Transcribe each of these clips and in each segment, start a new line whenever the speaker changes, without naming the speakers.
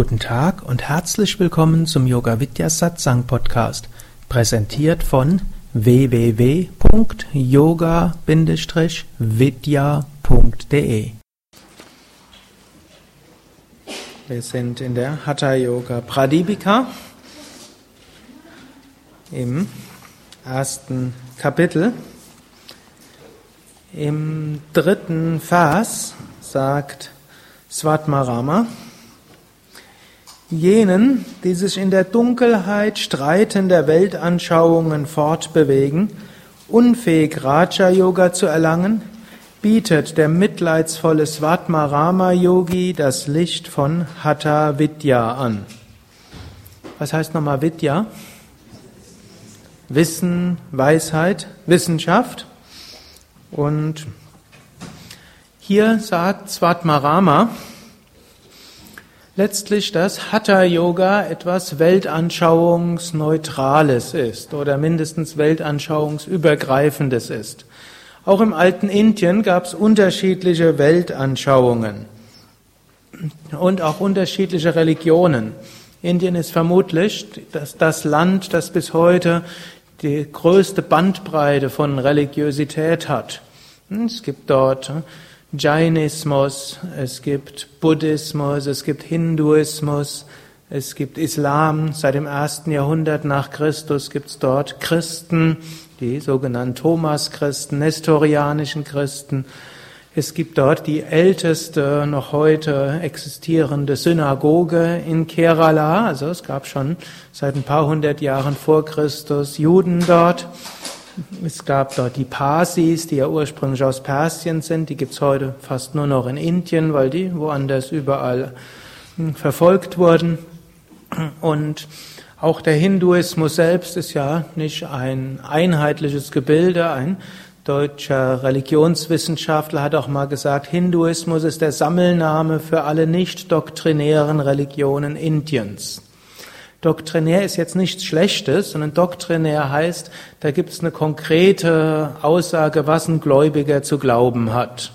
Guten Tag und herzlich willkommen zum Yoga Vidya Satsang Podcast, präsentiert von www.yoga-vidya.de. Wir sind in der Hatha Yoga Pradipika im ersten Kapitel. Im dritten Vers sagt Svatmarama, jenen, die sich in der Dunkelheit streitender Weltanschauungen fortbewegen, unfähig Raja-Yoga zu erlangen, bietet der mitleidsvolle Svatmarama-Yogi das Licht von Hatha Vidya an. Was heißt nochmal Vidya? Wissen, Weisheit, Wissenschaft. Und hier sagt Svatmarama letztlich, dass Hatha Yoga etwas Weltanschauungsneutrales ist oder mindestens Weltanschauungsübergreifendes ist. Auch im alten Indien gab es unterschiedliche Weltanschauungen und auch unterschiedliche Religionen. Indien ist vermutlich das, das Land, das bis heute die größte Bandbreite von Religiosität hat. Es gibt dort Jainismus, es gibt Buddhismus, es gibt Hinduismus, es gibt Islam. Seit dem ersten Jahrhundert nach Christus gibt es dort Christen, die sogenannten Thomas-Christen, nestorianischen Christen. Es gibt dort die älteste noch heute existierende Synagoge in Kerala. Also es gab schon seit ein paar hundert Jahren vor Christus Juden dort. Es gab dort die Parsis, die ja ursprünglich aus Persien sind. Die gibt's heute fast nur noch in Indien, weil die woanders überall hm, verfolgt wurden. Und auch der Hinduismus selbst ist ja nicht ein einheitliches Gebilde, ein deutscher Religionswissenschaftler hat auch mal gesagt, Hinduismus ist der Sammelname für alle nicht doktrinären Religionen Indiens. Doktrinär ist jetzt nichts Schlechtes, sondern doktrinär heißt, da gibt es eine konkrete Aussage, was ein Gläubiger zu glauben hat.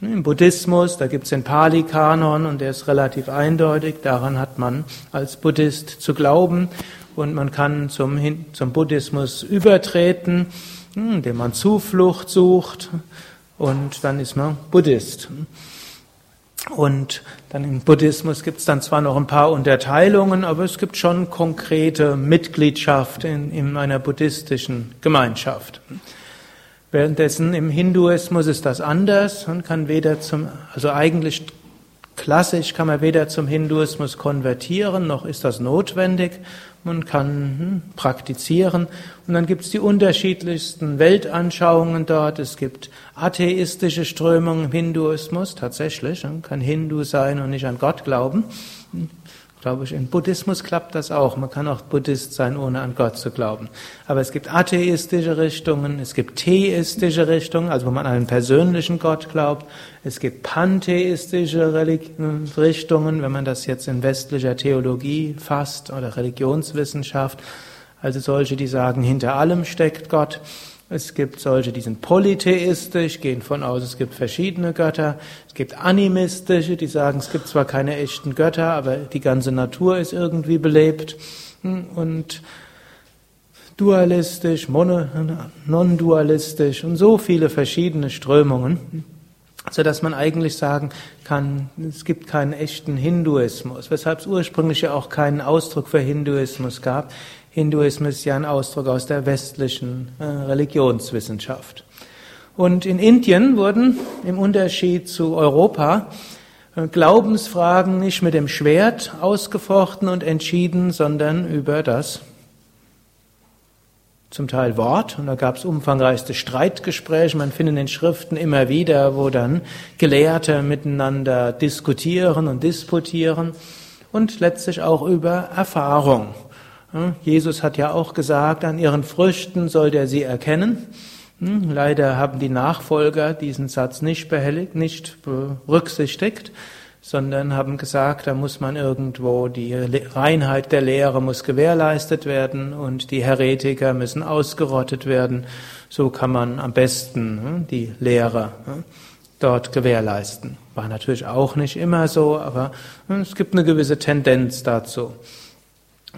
Im Buddhismus, da gibt es den Pali-Kanon und der ist relativ eindeutig, daran hat man als Buddhist zu glauben und man kann zum, zum Buddhismus übertreten hm, indem man Zuflucht sucht und dann ist man Buddhist. Und dann im Buddhismus gibt es dann zwar noch ein paar Unterteilungen, aber es gibt schon konkrete Mitgliedschaft in, in einer buddhistischen Gemeinschaft. Währenddessen im Hinduismus ist das anders. Und kann weder zum, also eigentlich klassisch kann man weder zum Hinduismus konvertieren, noch ist das notwendig man kann hm, praktizieren. Und dann gibt es die unterschiedlichsten Weltanschauungen dort. Es gibt atheistische Strömungen im Hinduismus, tatsächlich. Man kann Hindu sein und nicht an Gott glauben glaube ich, in Buddhismus klappt das auch. Man kann auch Buddhist sein, ohne an Gott zu glauben. Aber es gibt atheistische Richtungen, es gibt theistische Richtungen, also wo man an einen persönlichen Gott glaubt. Es gibt pantheistische Richtungen, wenn man das jetzt in westlicher Theologie fasst oder Religionswissenschaft. Also solche, die sagen, hinter allem steckt Gott. Es gibt solche, die sind polytheistisch, gehen von aus, es gibt verschiedene Götter. Es gibt animistische, die sagen, es gibt zwar keine echten Götter, aber die ganze Natur ist irgendwie belebt. Und dualistisch, non-dualistisch und so viele verschiedene Strömungen, so dass man eigentlich sagen kann, es gibt keinen echten Hinduismus, weshalb es ursprünglich ja auch keinen Ausdruck für Hinduismus gab. Hinduismus ist ja ein Ausdruck aus der westlichen äh, Religionswissenschaft. Und in Indien wurden im Unterschied zu Europa äh, Glaubensfragen nicht mit dem Schwert ausgefochten und entschieden, sondern über das zum Teil Wort. Und da gab es umfangreichste Streitgespräche. Man findet in den Schriften immer wieder, wo dann Gelehrte miteinander diskutieren und disputieren und letztlich auch über Erfahrung. Jesus hat ja auch gesagt, an ihren Früchten sollt ihr sie erkennen. Hm, leider haben die Nachfolger diesen Satz nicht behelligt, nicht berücksichtigt, sondern haben gesagt, da muss man irgendwo die Reinheit der Lehre muss gewährleistet werden und die Heretiker müssen ausgerottet werden. So kann man am besten hm, die Lehre hm, dort gewährleisten. War natürlich auch nicht immer so, aber es gibt eine gewisse Tendenz dazu.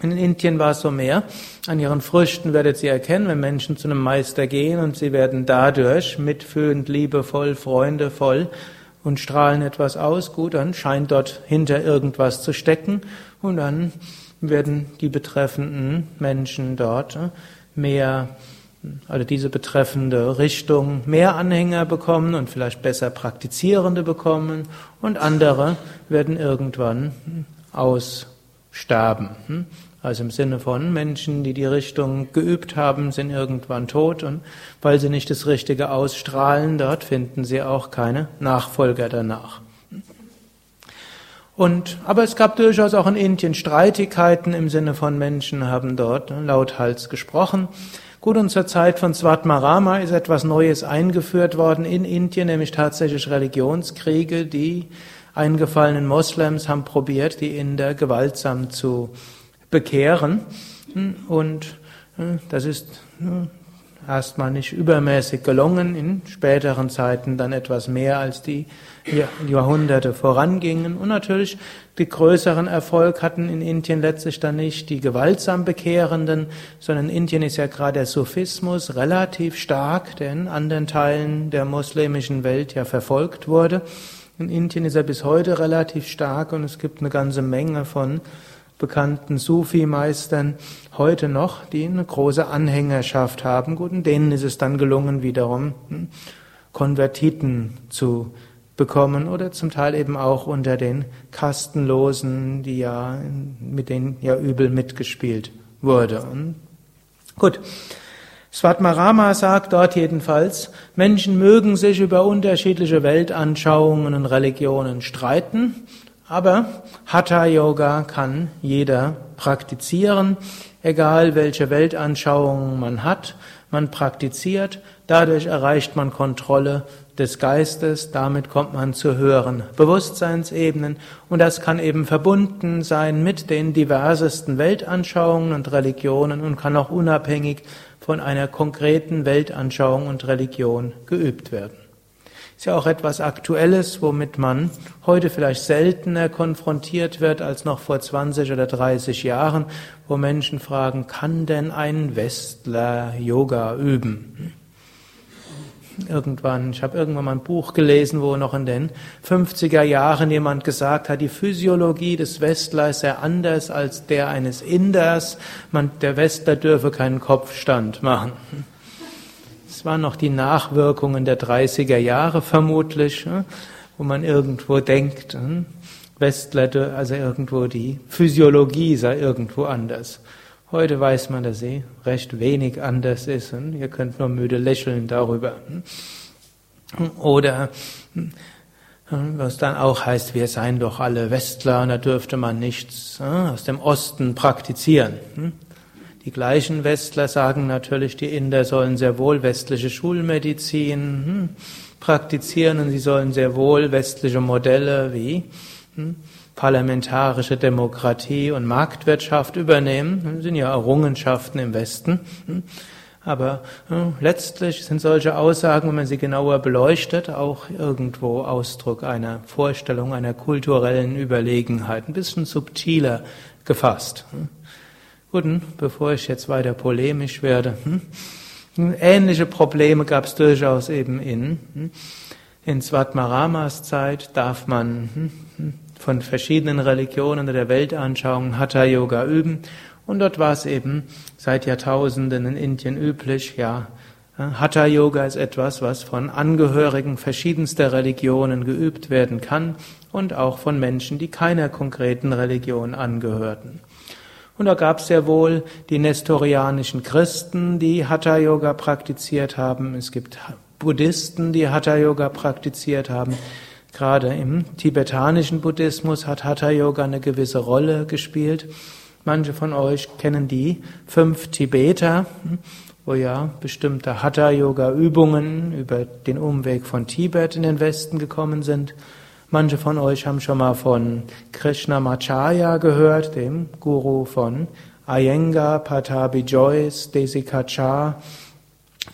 In Indien war es so mehr. An ihren Früchten werdet ihr erkennen, wenn Menschen zu einem Meister gehen und sie werden dadurch mitfühlend, liebevoll, freundevoll und strahlen etwas aus, gut, dann scheint dort hinter irgendwas zu stecken und dann werden die betreffenden Menschen dort äh, mehr, also diese betreffende Richtung mehr Anhänger bekommen und vielleicht besser Praktizierende bekommen und andere werden irgendwann aussterben. Also im Sinne von Menschen, die die Richtung geübt haben, sind irgendwann tot und weil sie nicht das Richtige ausstrahlen, dort finden sie auch keine Nachfolger danach. Und, aber es gab durchaus auch in Indien Streitigkeiten im Sinne von Menschen haben dort lauthals gesprochen. Gut, und zur Zeit von Svatmarama ist etwas Neues eingeführt worden in Indien, nämlich tatsächlich Religionskriege. Die eingefallenen Moslems haben probiert, die Inder gewaltsam zu bekehren. Und äh, das ist äh, erstmal nicht übermäßig gelungen, in späteren Zeiten dann etwas mehr als die Jahrhunderte vorangingen. Und natürlich die größeren Erfolg hatten in Indien letztlich dann nicht die gewaltsam Bekehrenden, sondern in Indien ist ja gerade der Sufismus relativ stark, der in anderen Teilen der muslimischen Welt ja verfolgt wurde. In Indien ist er bis heute relativ stark und es gibt eine ganze Menge von bekannten Sufi-Meistern heute noch, die eine große Anhängerschaft haben. Gut, und denen ist es dann gelungen, wiederum hm, Konvertiten zu bekommen oder zum Teil eben auch unter den Kastenlosen, die ja, mit denen ja übel mitgespielt wurde. Und gut. Svatmarama sagt dort jedenfalls, Menschen mögen sich über unterschiedliche Weltanschauungen und Religionen streiten, aber Hatha Yoga kann jeder praktizieren, egal welche Weltanschauungen man hat. Man praktiziert, dadurch erreicht man Kontrolle des Geistes, damit kommt man zu höheren Bewusstseinsebenen und das kann eben verbunden sein mit den diversesten Weltanschauungen und Religionen und kann auch unabhängig von einer konkreten Weltanschauung und Religion geübt werden. Ist ja auch etwas Aktuelles, womit man heute vielleicht seltener konfrontiert wird als noch vor 20 oder 30 Jahren, wo Menschen fragen, kann denn ein Westler Yoga üben? Irgendwann, ich habe irgendwann mal ein Buch gelesen, wo noch in den 50er Jahren jemand gesagt hat, die Physiologie des Westlers sei anders als der eines Inders, man, der Westler dürfe keinen Kopfstand machen. Es waren noch die Nachwirkungen der 30er Jahre vermutlich, hm, wo man irgendwo denkt, hm, Westler, also irgendwo die Physiologie sei irgendwo anders. Heute weiß man, dass sie recht wenig anders ist und ihr könnt nur müde lächeln darüber. Hm. Oder was dann auch heißt, wir seien doch alle Westler da dürfte man nichts aus dem Osten praktizieren. Die gleichen Westler sagen natürlich, die Inder sollen sehr wohl westliche Schulmedizin hm, praktizieren und sie sollen sehr wohl westliche Modelle wie hm, parlamentarische Demokratie und Marktwirtschaft übernehmen. Das sind ja Errungenschaften im Westen. Hm. Aber letztlich sind solche Aussagen, wenn man sie genauer beleuchtet, auch irgendwo Ausdruck einer Vorstellung, einer kulturellen Überlegenheit, ein bisschen subtiler gefasst. Gut, bevor ich jetzt weiter polemisch werde, hm? ähnliche Probleme gab es durchaus eben in, hm? in Svatmaramas Zeit darf man hm, hm? von verschiedenen Religionen oder der Weltanschauung Hatha Yoga üben und dort war es eben seit Jahrtausenden in Indien üblich, ja, Hatha Yoga ist etwas, was von Angehörigen verschiedenster Religionen geübt werden kann und auch von Menschen, die keiner konkreten Religion angehörten. Und da gab es sehr wohl die nestorianischen Christen, die Hatha Yoga praktiziert haben. Es gibt Buddhisten, die Hatha Yoga praktiziert haben. Gerade im tibetanischen Buddhismus hat Hatha Yoga eine gewisse Rolle gespielt. Manche von euch kennen die fünf Tibeter, wo ja bestimmte Hatha Yoga Übungen über den Umweg von Tibet in den Westen gekommen sind. Manche von euch haben schon mal von Krishnamacharya gehört, dem Guru von Iyengar, Patabi Joyce, Desikachar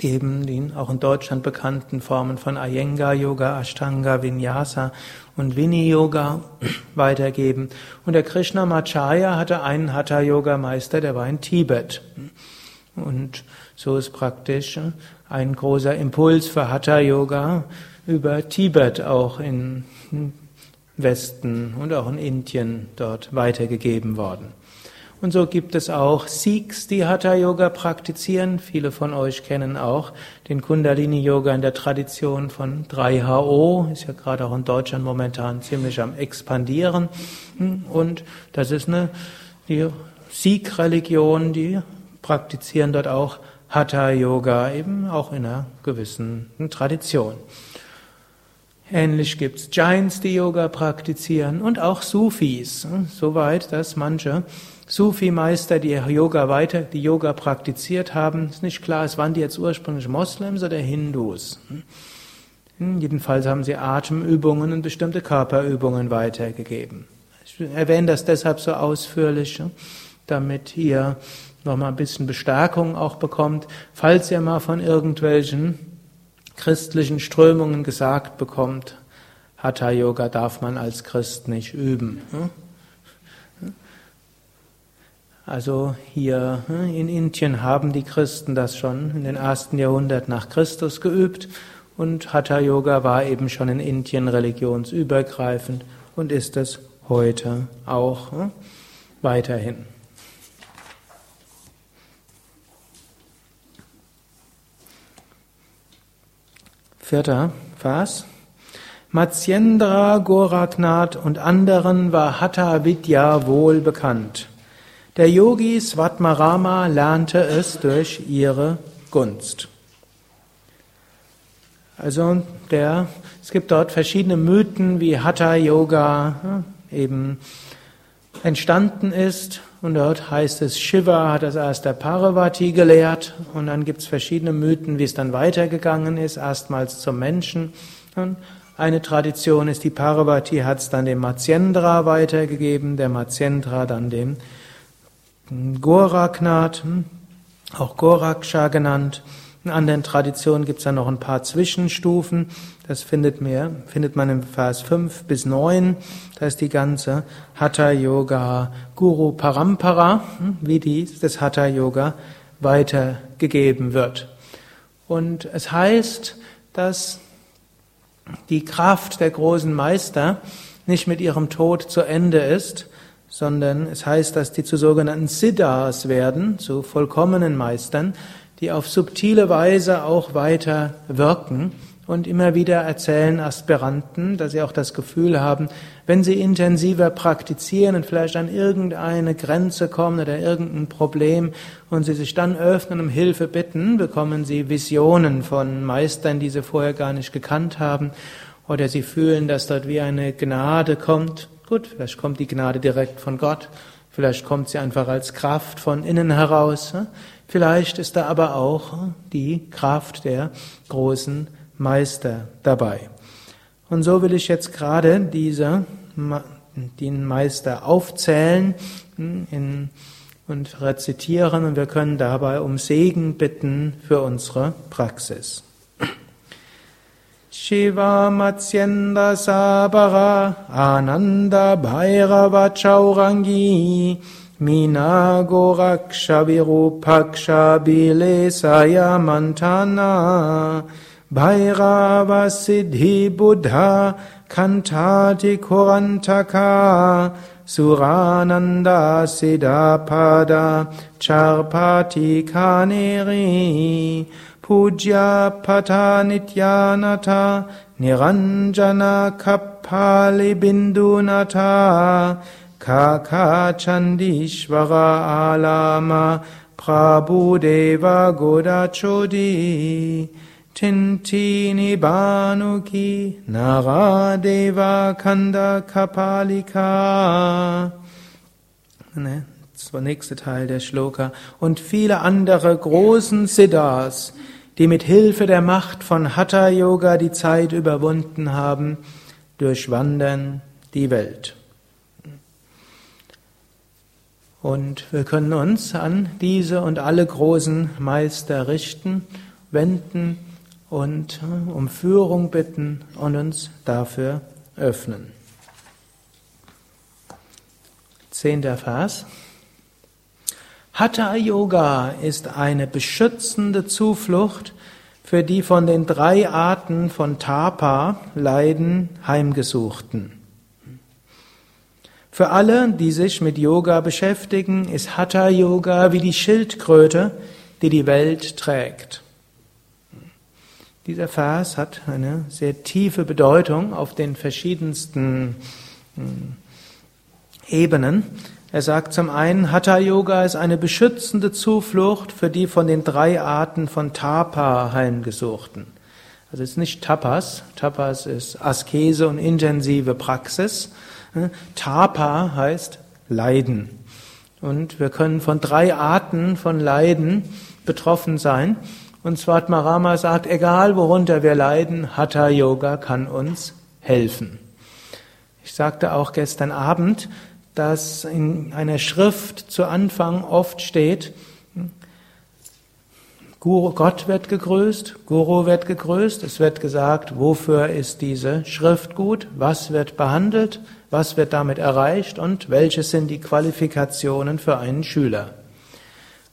die eben die auch in Deutschland bekannten Formen von Iyengar Yoga, Ashtanga, Vinyasa und Vini Yoga weitergeben. Und der Krishnamacharya hatte einen Hatha Yoga Meister, der war in Tibet. Und so ist praktisch ein großer Impuls für Hatha Yoga über Tibet auch in Westen und auch in Indien dort weitergegeben worden. Und so gibt es auch Sikhs, die Hatha Yoga praktizieren. Viele von euch kennen auch den Kundalini Yoga in der Tradition von 3HO, ist ja gerade auch in Deutschland momentan ziemlich am expandieren. Und das ist eine die Sikh-Religion, die praktizieren dort auch Hatha Yoga, eben auch in einer gewissen Tradition. Ähnlich gibt's Giants, die Yoga praktizieren und auch Sufis, soweit, dass manche Sufi-Meister, die Yoga weiter, die Yoga praktiziert haben, ist nicht klar, es waren die jetzt ursprünglich Moslems oder Hindus. Hm, jedenfalls haben sie Atemübungen und bestimmte Körperübungen weitergegeben. Ich erwähne das deshalb so ausführlich, damit ihr nochmal ein bisschen Bestärkung auch bekommt, falls ihr mal von irgendwelchen christlichen Strömungen gesagt bekommt, Hatha Yoga darf man als Christ nicht üben. Hm? Also hier hm, in Indien haben die Christen das schon in den ersten Jahrhundert nach Christus geübt und Hatha Yoga war eben schon in Indien religionsübergreifend und ist es heute auch hm, weiterhin. Vierter Vers. Matsyendra, Goraknath und anderen war Hatha Vidya wohl bekannt. Der Yogi Svatmarama lernte es durch ihre Gunst. Also der, es gibt dort verschiedene Mythen, wie Hatha Yoga hm, eben entstanden ist. Und dort heißt es, Shiva hat das erst der Parvati gelehrt. Und dann gibt es verschiedene Mythen, wie es dann weitergegangen ist. Erstmals zum Menschen. Und eine Tradition ist, die Parvati hat es dann dem Matsyendra weitergegeben, der Matsyendra dann dem Goraknath, hm, auch Goraksha genannt. In anderen Traditionen gibt es dann noch ein paar Zwischenstufen. Das findet, mehr, findet man im Vers 5 bis 9. Da ist die ganze Hatha Yoga Guru Parampara, hm, wie die das Hatha Yoga weitergegeben wird. Und es heißt, dass die Kraft der großen Meister nicht mit ihrem Tod zu Ende ist, sondern es heißt, dass die zu sogenannten Siddhas werden, zu vollkommenen Meistern, die auf subtile Weise auch weiter wirken und immer wieder erzählen Aspiranten, dass sie auch das Gefühl haben, wenn sie intensiver praktizieren und vielleicht an irgendeine Grenze kommen oder irgendein Problem und sie sich dann öffnen, um Hilfe bitten, bekommen sie Visionen von Meistern, die sie vorher gar nicht gekannt haben, oder sie fühlen, dass dort wie eine Gnade kommt. Gut, vielleicht kommt die Gnade direkt von Gott, vielleicht kommt sie einfach als Kraft von innen heraus, vielleicht ist da aber auch die Kraft der großen Meister dabei. Und so will ich jetzt gerade diese den Meister aufzählen hm, in, und rezitieren und wir können dabei um Segen bitten für unsere Praxis. Shiva Matsyenda Sabara Ananda Bhairava Chaurangi Mina Mantana Bhairava Siddhi Buddha Kantati Kurantaka Surananda Siddhapada Charpati Kaneri Puja Pata Nityanata Niranjana Kapali Bindunata Kaka Chandishvara Alama Prabhudeva Godachodi Tintini Banuki Naradeva Kanda Kapalika. Ne? Das war der nächste Teil der Shloka. Und viele andere großen Siddhas, die mit Hilfe der Macht von Hatha Yoga die Zeit überwunden haben, durchwandern die Welt. Und wir können uns an diese und alle großen Meister richten. wenden und äh, um Führung bitten und uns dafür öffnen. Zehnter Vers. Hatha Yoga ist eine beschützende Zuflucht für die von den drei Arten von Tapa, Leiden, Heimgesuchten. Für alle, die sich mit Yoga beschäftigen, ist Hatha Yoga wie die Schildkröte, die die Welt trägt. Dieser Vers hat eine sehr tiefe Bedeutung auf den verschiedensten hm, Ebenen. Er sagt zum einen, Hatha Yoga ist eine beschützende Zuflucht für die von den drei Arten von Tapa heimgesuchten. Also es ist nicht Tapas. Tapas ist Askese und intensive Praxis. Tapa heißt Leiden. Und wir können von drei Arten von Leiden betroffen sein. Und Svatmarama sagt, egal worunter wir leiden, Hatha Yoga kann uns helfen. Ich sagte auch gestern Abend, dass in einer Schrift zu Anfang oft steht, Guru, Gott wird gegrüßt, Guru wird gegrüßt, es wird gesagt, wofür ist diese Schrift gut, was wird behandelt, was wird damit erreicht und welche sind die Qualifikationen für einen Schüler.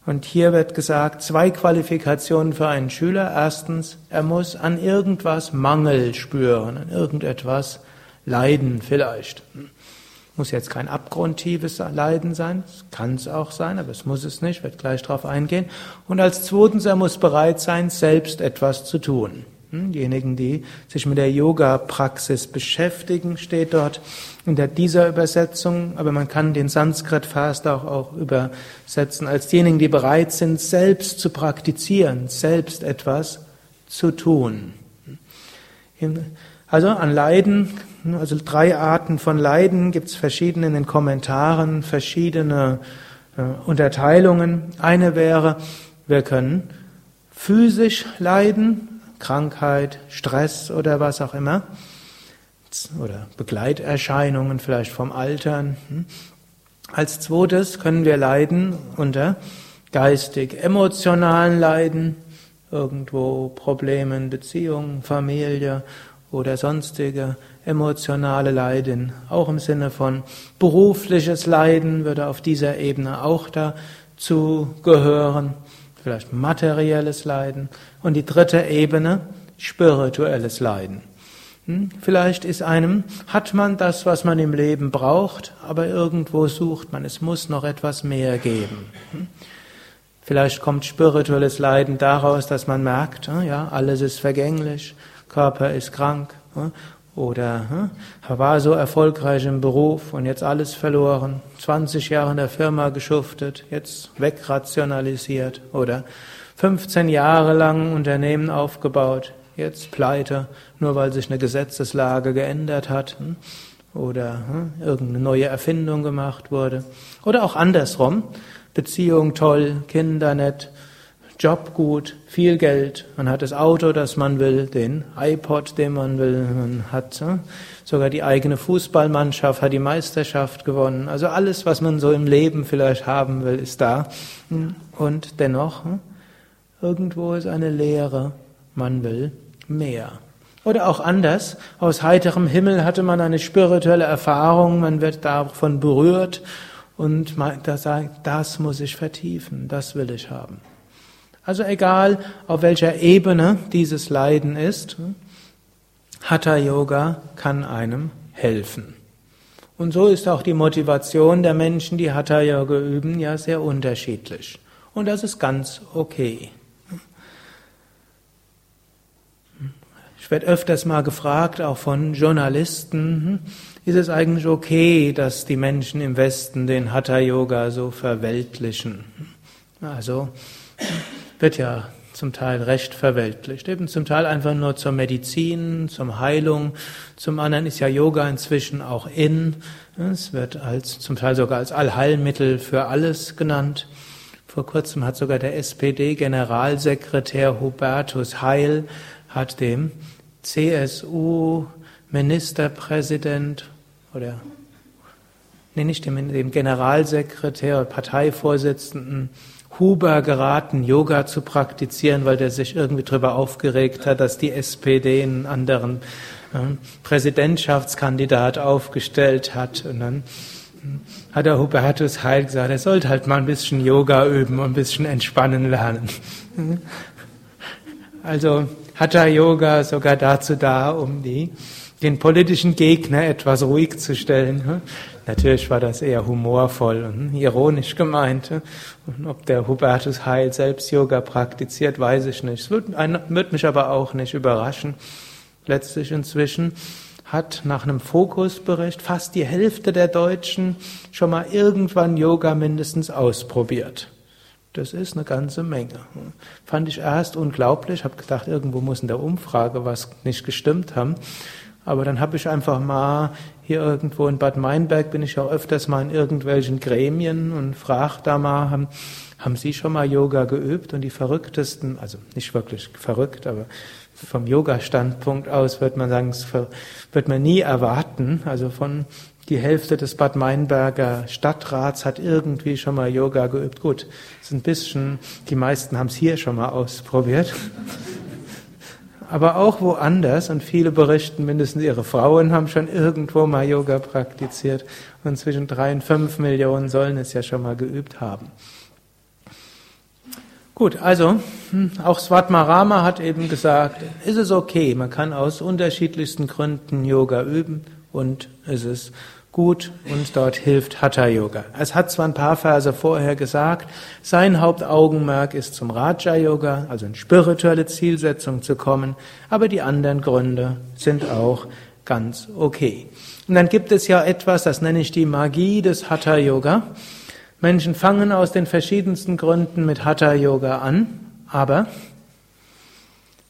Und hier wird gesagt, zwei Qualifikationen für einen Schüler. Erstens, er muss an irgendwas Mangel spüren, an irgendetwas leiden vielleicht. Muss jetzt kein abgrundtiefes Leiden sein, kann es auch sein, aber es muss es nicht, wird gleich darauf eingehen. Und als zweitens, er muss bereit sein, selbst etwas zu tun. Diejenigen, die sich mit der Yoga-Praxis beschäftigen, steht dort unter dieser Übersetzung, aber man kann den Sanskrit-Vers auch, auch übersetzen als diejenigen, die bereit sind, selbst zu praktizieren, selbst etwas zu tun. Also an Leiden, also drei Arten von Leiden gibt es verschiedene in den Kommentaren, verschiedene äh, Unterteilungen. Eine wäre, wir können physisch leiden, Krankheit, Stress oder was auch immer, oder Begleiterscheinungen vielleicht vom Altern. Hm. Als zweites können wir leiden unter geistig-emotionalen Leiden, irgendwo Problemen, Beziehungen, Familie oder sonstige emotionale Leiden, auch im Sinne von berufliches Leiden würde auf dieser Ebene auch dazu gehören vielleicht materielles Leiden und die dritte Ebene spirituelles Leiden. Hm? Vielleicht ist einem, hat man das, was man im Leben braucht, aber irgendwo sucht man, es muss noch etwas mehr geben. Hm? Vielleicht kommt spirituelles Leiden daraus, dass man merkt, ah, ja, alles ist vergänglich, Körper ist krank, hm? Oder hm, war so erfolgreich im Beruf und jetzt alles verloren, 20 Jahre in der Firma geschuftet, jetzt wegrationalisiert. Oder 15 Jahre lang Unternehmen aufgebaut, jetzt pleite, nur weil sich eine Gesetzeslage geändert hat. Hm? Oder hm, irgendeine neue Erfindung gemacht wurde. Oder auch andersrum, Beziehung toll, Kinder nett, Job gut, viel Geld, man hat das Auto, das man will, den iPod, den man will, man hat äh, sogar die eigene Fußballmannschaft, hat die Meisterschaft gewonnen. Also alles, was man so im Leben vielleicht haben will, ist da. Und dennoch, hm, irgendwo ist eine Leere, man will mehr. Oder auch anders, aus heiterem Himmel hatte man eine spirituelle Erfahrung, man wird davon berührt und das sagt, das muss ich vertiefen, das will ich haben. Also egal, auf welcher Ebene dieses Leiden ist, Hatha Yoga kann einem helfen. Und so ist auch die Motivation der Menschen, die Hatha Yoga üben, ja sehr unterschiedlich. Und das ist ganz okay. Ich werde öfters mal gefragt, auch von Journalisten, ist es eigentlich okay, dass die Menschen im Westen den Hatha Yoga so verweltlichen? Also, wird ja zum Teil recht verweltlicht, eben zum Teil einfach nur zur Medizin, zum Heilung, zum anderen ist ja Yoga inzwischen auch in, es wird als, zum Teil sogar als Allheilmittel für alles genannt. Vor kurzem hat sogar der SPD-Generalsekretär Hubertus Heil hat dem CSU-Ministerpräsident oder nee, nicht dem, dem Generalsekretär, Parteivorsitzenden Huber geraten, Yoga zu praktizieren, weil der sich irgendwie darüber aufgeregt hat, dass die SPD einen anderen äh, Präsidentschaftskandidat aufgestellt hat. Und dann hm, hat der Hubertus Heil gesagt, er sollte halt mal ein bisschen Yoga üben und ein bisschen entspannen lernen. Also Hatha Yoga sogar dazu da, um die, den politischen Gegner etwas ruhig zu stellen. Natürlich war das eher humorvoll und ironisch gemeint. Und ob der Hubertus Heil selbst Yoga praktiziert, weiß ich nicht. Es würde, würde mich aber auch nicht überraschen. Letztlich inzwischen hat nach einem Fokusbericht fast die Hälfte der Deutschen schon mal irgendwann Yoga mindestens ausprobiert. Das ist eine ganze Menge. Fand ich erst unglaublich, habe gedacht, irgendwo muss in der Umfrage was nicht gestimmt haben. Aber dann habe ich einfach mal hier irgendwo in Bad Meinberg bin ich auch öfters mal in irgendwelchen Gremien und frage da mal, haben, haben Sie schon mal Yoga geübt? Und die verrücktesten, also nicht wirklich verrückt, aber vom Yoga-Standpunkt aus wird man sagen, das wird man nie erwarten. Also von die Hälfte des Bad Meinberger Stadtrats hat irgendwie schon mal Yoga geübt. Gut, ist ein bisschen, die meisten haben es hier schon mal ausprobiert aber auch woanders und viele berichten, mindestens ihre Frauen haben schon irgendwo mal Yoga praktiziert und zwischen drei und fünf Millionen sollen es ja schon mal geübt haben. Gut, also hm, auch Svatmarama hat eben gesagt, ist es okay, man kann aus unterschiedlichsten Gründen Yoga üben und es ist gut und dort hilft Hatha Yoga. Es hat zwar ein paar Verse vorher gesagt, sein Hauptaugenmerk ist zum Raja Yoga, also in spirituelle Zielsetzung zu kommen, aber die anderen Gründe sind auch ganz okay. Und dann gibt es ja etwas, das nenne ich die Magie des Hatha Yoga. Menschen fangen aus den verschiedensten Gründen mit Hatha Yoga an, aber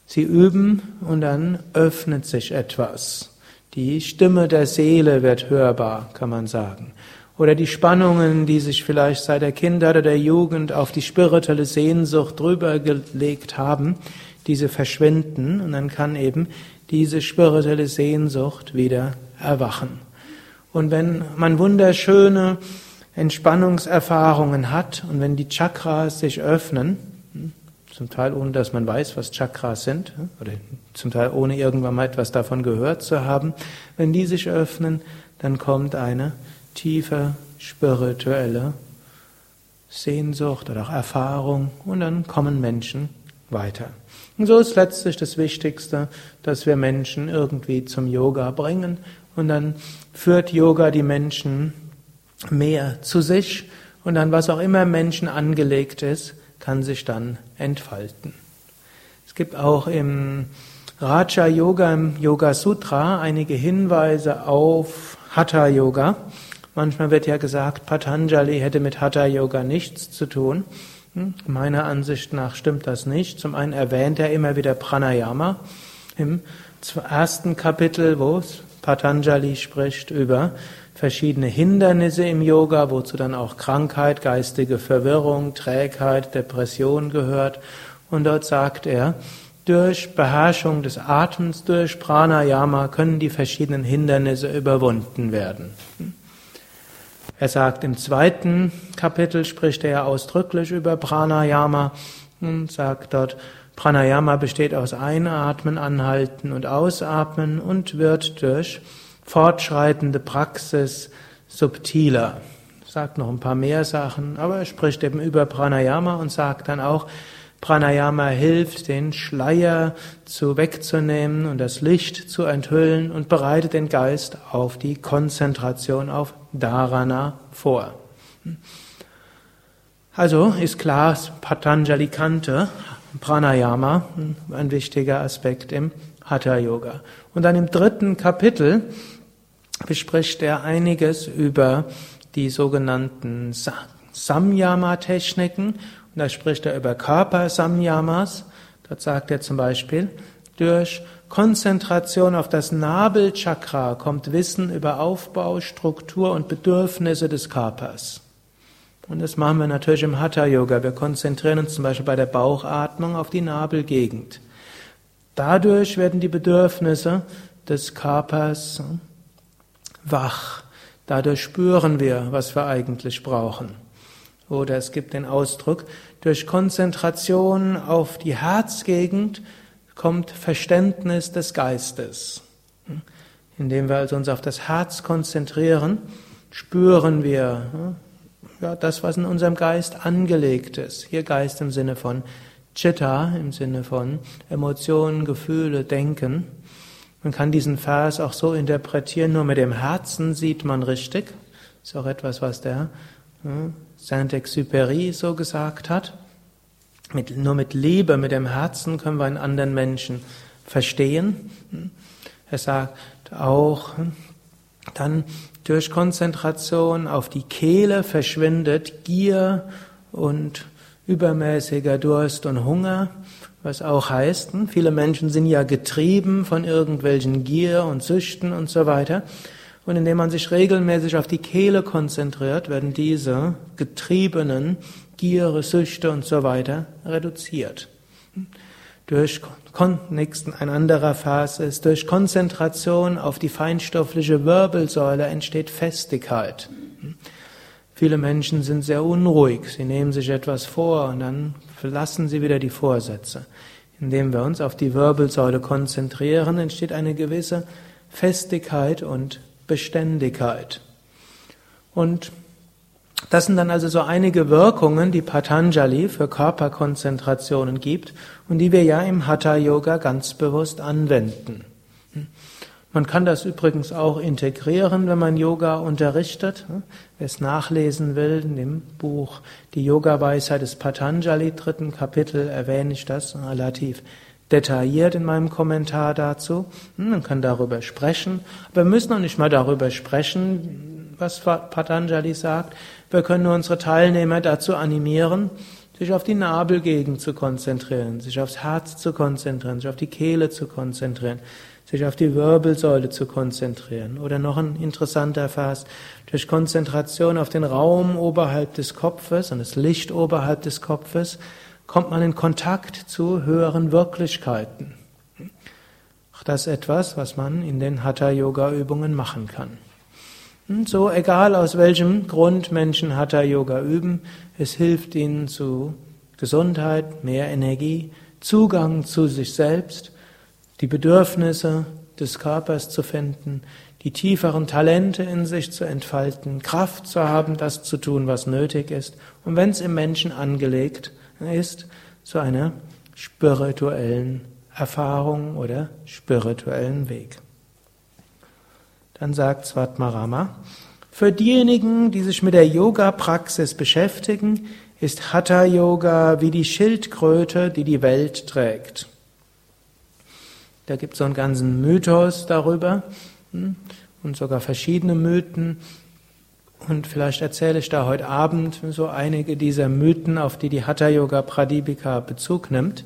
sie üben und dann öffnet sich etwas. Die Stimme der Seele wird hörbar, kann man sagen. Oder die Spannungen, die sich vielleicht seit der Kindheit oder der Jugend auf die spirituelle Sehnsucht drüber gelegt haben, diese verschwinden und dann kann eben diese spirituelle Sehnsucht wieder erwachen. Und wenn man wunderschöne Entspannungserfahrungen hat und wenn die Chakras sich öffnen, zum Teil ohne dass man weiß, was Chakras sind, oder zum Teil ohne irgendwann mal etwas davon gehört zu haben. Wenn die sich öffnen, dann kommt eine tiefe spirituelle Sehnsucht oder auch Erfahrung und dann kommen Menschen weiter. Und so ist letztlich das Wichtigste, dass wir Menschen irgendwie zum Yoga bringen und dann führt Yoga die Menschen mehr zu sich und dann was auch immer Menschen angelegt ist, kann sich dann entfalten. Es gibt auch im Raja Yoga, im Yoga Sutra, einige Hinweise auf Hatha Yoga. Manchmal wird ja gesagt, Patanjali hätte mit Hatha Yoga nichts zu tun. Hm, meiner Ansicht nach stimmt das nicht. Zum einen erwähnt er immer wieder Pranayama im ersten Kapitel, wo Patanjali spricht über verschiedene Hindernisse im Yoga, wozu dann auch Krankheit, geistige Verwirrung, Trägheit, Depression gehört. Und dort sagt er, durch Beherrschung des Atems, durch Pranayama können die verschiedenen Hindernisse überwunden werden. Er sagt im zweiten Kapitel, spricht er ausdrücklich über Pranayama und sagt dort, Pranayama besteht aus Einatmen, Anhalten und Ausatmen und wird durch fortschreitende Praxis subtiler. Sagt noch ein paar mehr Sachen, aber er spricht eben über Pranayama und sagt dann auch, Pranayama hilft, den Schleier zu wegzunehmen und das Licht zu enthüllen und bereitet den Geist auf die Konzentration auf Dharana vor. Also ist klar, Patanjali kannte Pranayama, ein wichtiger Aspekt im Hatha Yoga. Und dann im dritten Kapitel bespricht er einiges über die sogenannten Samyama-Techniken. Und da spricht er über Körper-Samyamas. Dort sagt er zum Beispiel, durch Konzentration auf das Nabelchakra kommt Wissen über Aufbau, Struktur und Bedürfnisse des Körpers. Und das machen wir natürlich im Hatha Yoga. Wir konzentrieren uns zum Beispiel bei der Bauchatmung auf die Nabelgegend. Dadurch werden die Bedürfnisse des Körpers wach. Dadurch spüren wir, was wir eigentlich brauchen. Oder es gibt den Ausdruck, durch Konzentration auf die Herzgegend kommt Verständnis des Geistes. Indem wir also uns auf das Herz konzentrieren, spüren wir ja, das, was in unserem Geist angelegt ist. Hier Geist im Sinne von Chitta, im Sinne von Emotionen, Gefühle, Denken. Man kann diesen Vers auch so interpretieren, nur mit dem Herzen sieht man richtig. Ist auch etwas, was der ja, Saint-Exupéry so gesagt hat. Mit, nur mit Liebe, mit dem Herzen können wir einen anderen Menschen verstehen. Er sagt auch, dann durch Konzentration auf die Kehle verschwindet Gier und übermäßiger Durst und Hunger, was auch heißt, hm, viele Menschen sind ja getrieben von irgendwelchen Gier und Süchten und so weiter. Und indem man sich regelmäßig auf die Kehle konzentriert, werden diese getriebenen Giere, Süchte und so weiter reduziert. Durch nächsten, ein anderer Vers ist, durch Konzentration auf die feinstoffliche Wirbelsäule entsteht Festigkeit. Viele Menschen sind sehr unruhig, sie nehmen sich etwas vor und dann verlassen sie wieder die Vorsätze. Indem wir uns auf die Wirbelsäule konzentrieren, entsteht eine gewisse Festigkeit und Beständigkeit. Und das sind dann also so einige Wirkungen, die Patanjali für Körperkonzentrationen gibt und die wir ja im Hatha Yoga ganz bewusst anwenden. Man kann das übrigens auch integrieren, wenn man Yoga unterrichtet. Wer es nachlesen will, in dem Buch Die Yoga-Weisheit des Patanjali, dritten Kapitel, erwähne ich das relativ detailliert in meinem Kommentar dazu. Hm, man kann darüber sprechen, aber wir müssen noch nicht mal darüber sprechen, was Patanjali sagt. Wir können nur unsere Teilnehmer dazu animieren, sich auf die Nabelgegend zu konzentrieren, sich aufs Herz zu konzentrieren, sich auf die Kehle zu konzentrieren, sich auf die Wirbelsäule zu konzentrieren. Oder noch ein interessanter Vers, durch Konzentration auf den Raum oberhalb des Kopfes und das Licht oberhalb des Kopfes kommt man in Kontakt zu höheren Wirklichkeiten. Auch das ist etwas, was man in den Hatha-Yoga-Übungen machen kann. Und so, egal aus welchem Grund Menschen Hatha-Yoga üben, es hilft ihnen zu Gesundheit, mehr Energie, Zugang zu sich selbst, die Bedürfnisse des Körpers zu finden, die tieferen Talente in sich zu entfalten, Kraft zu haben, das zu tun, was nötig ist. Und wenn es im Menschen angelegt ist zu einer spirituellen Erfahrung oder spirituellen Weg. Dann sagt Svatmarama, für diejenigen, die sich mit der Yoga-Praxis beschäftigen, ist Hatha-Yoga wie die Schildkröte, die die Welt trägt. Da gibt es so einen ganzen Mythos darüber hm, und sogar verschiedene Mythen. Und vielleicht erzähle ich da heute Abend so einige dieser Mythen, auf die die Hatha Yoga Pradipika Bezug nimmt.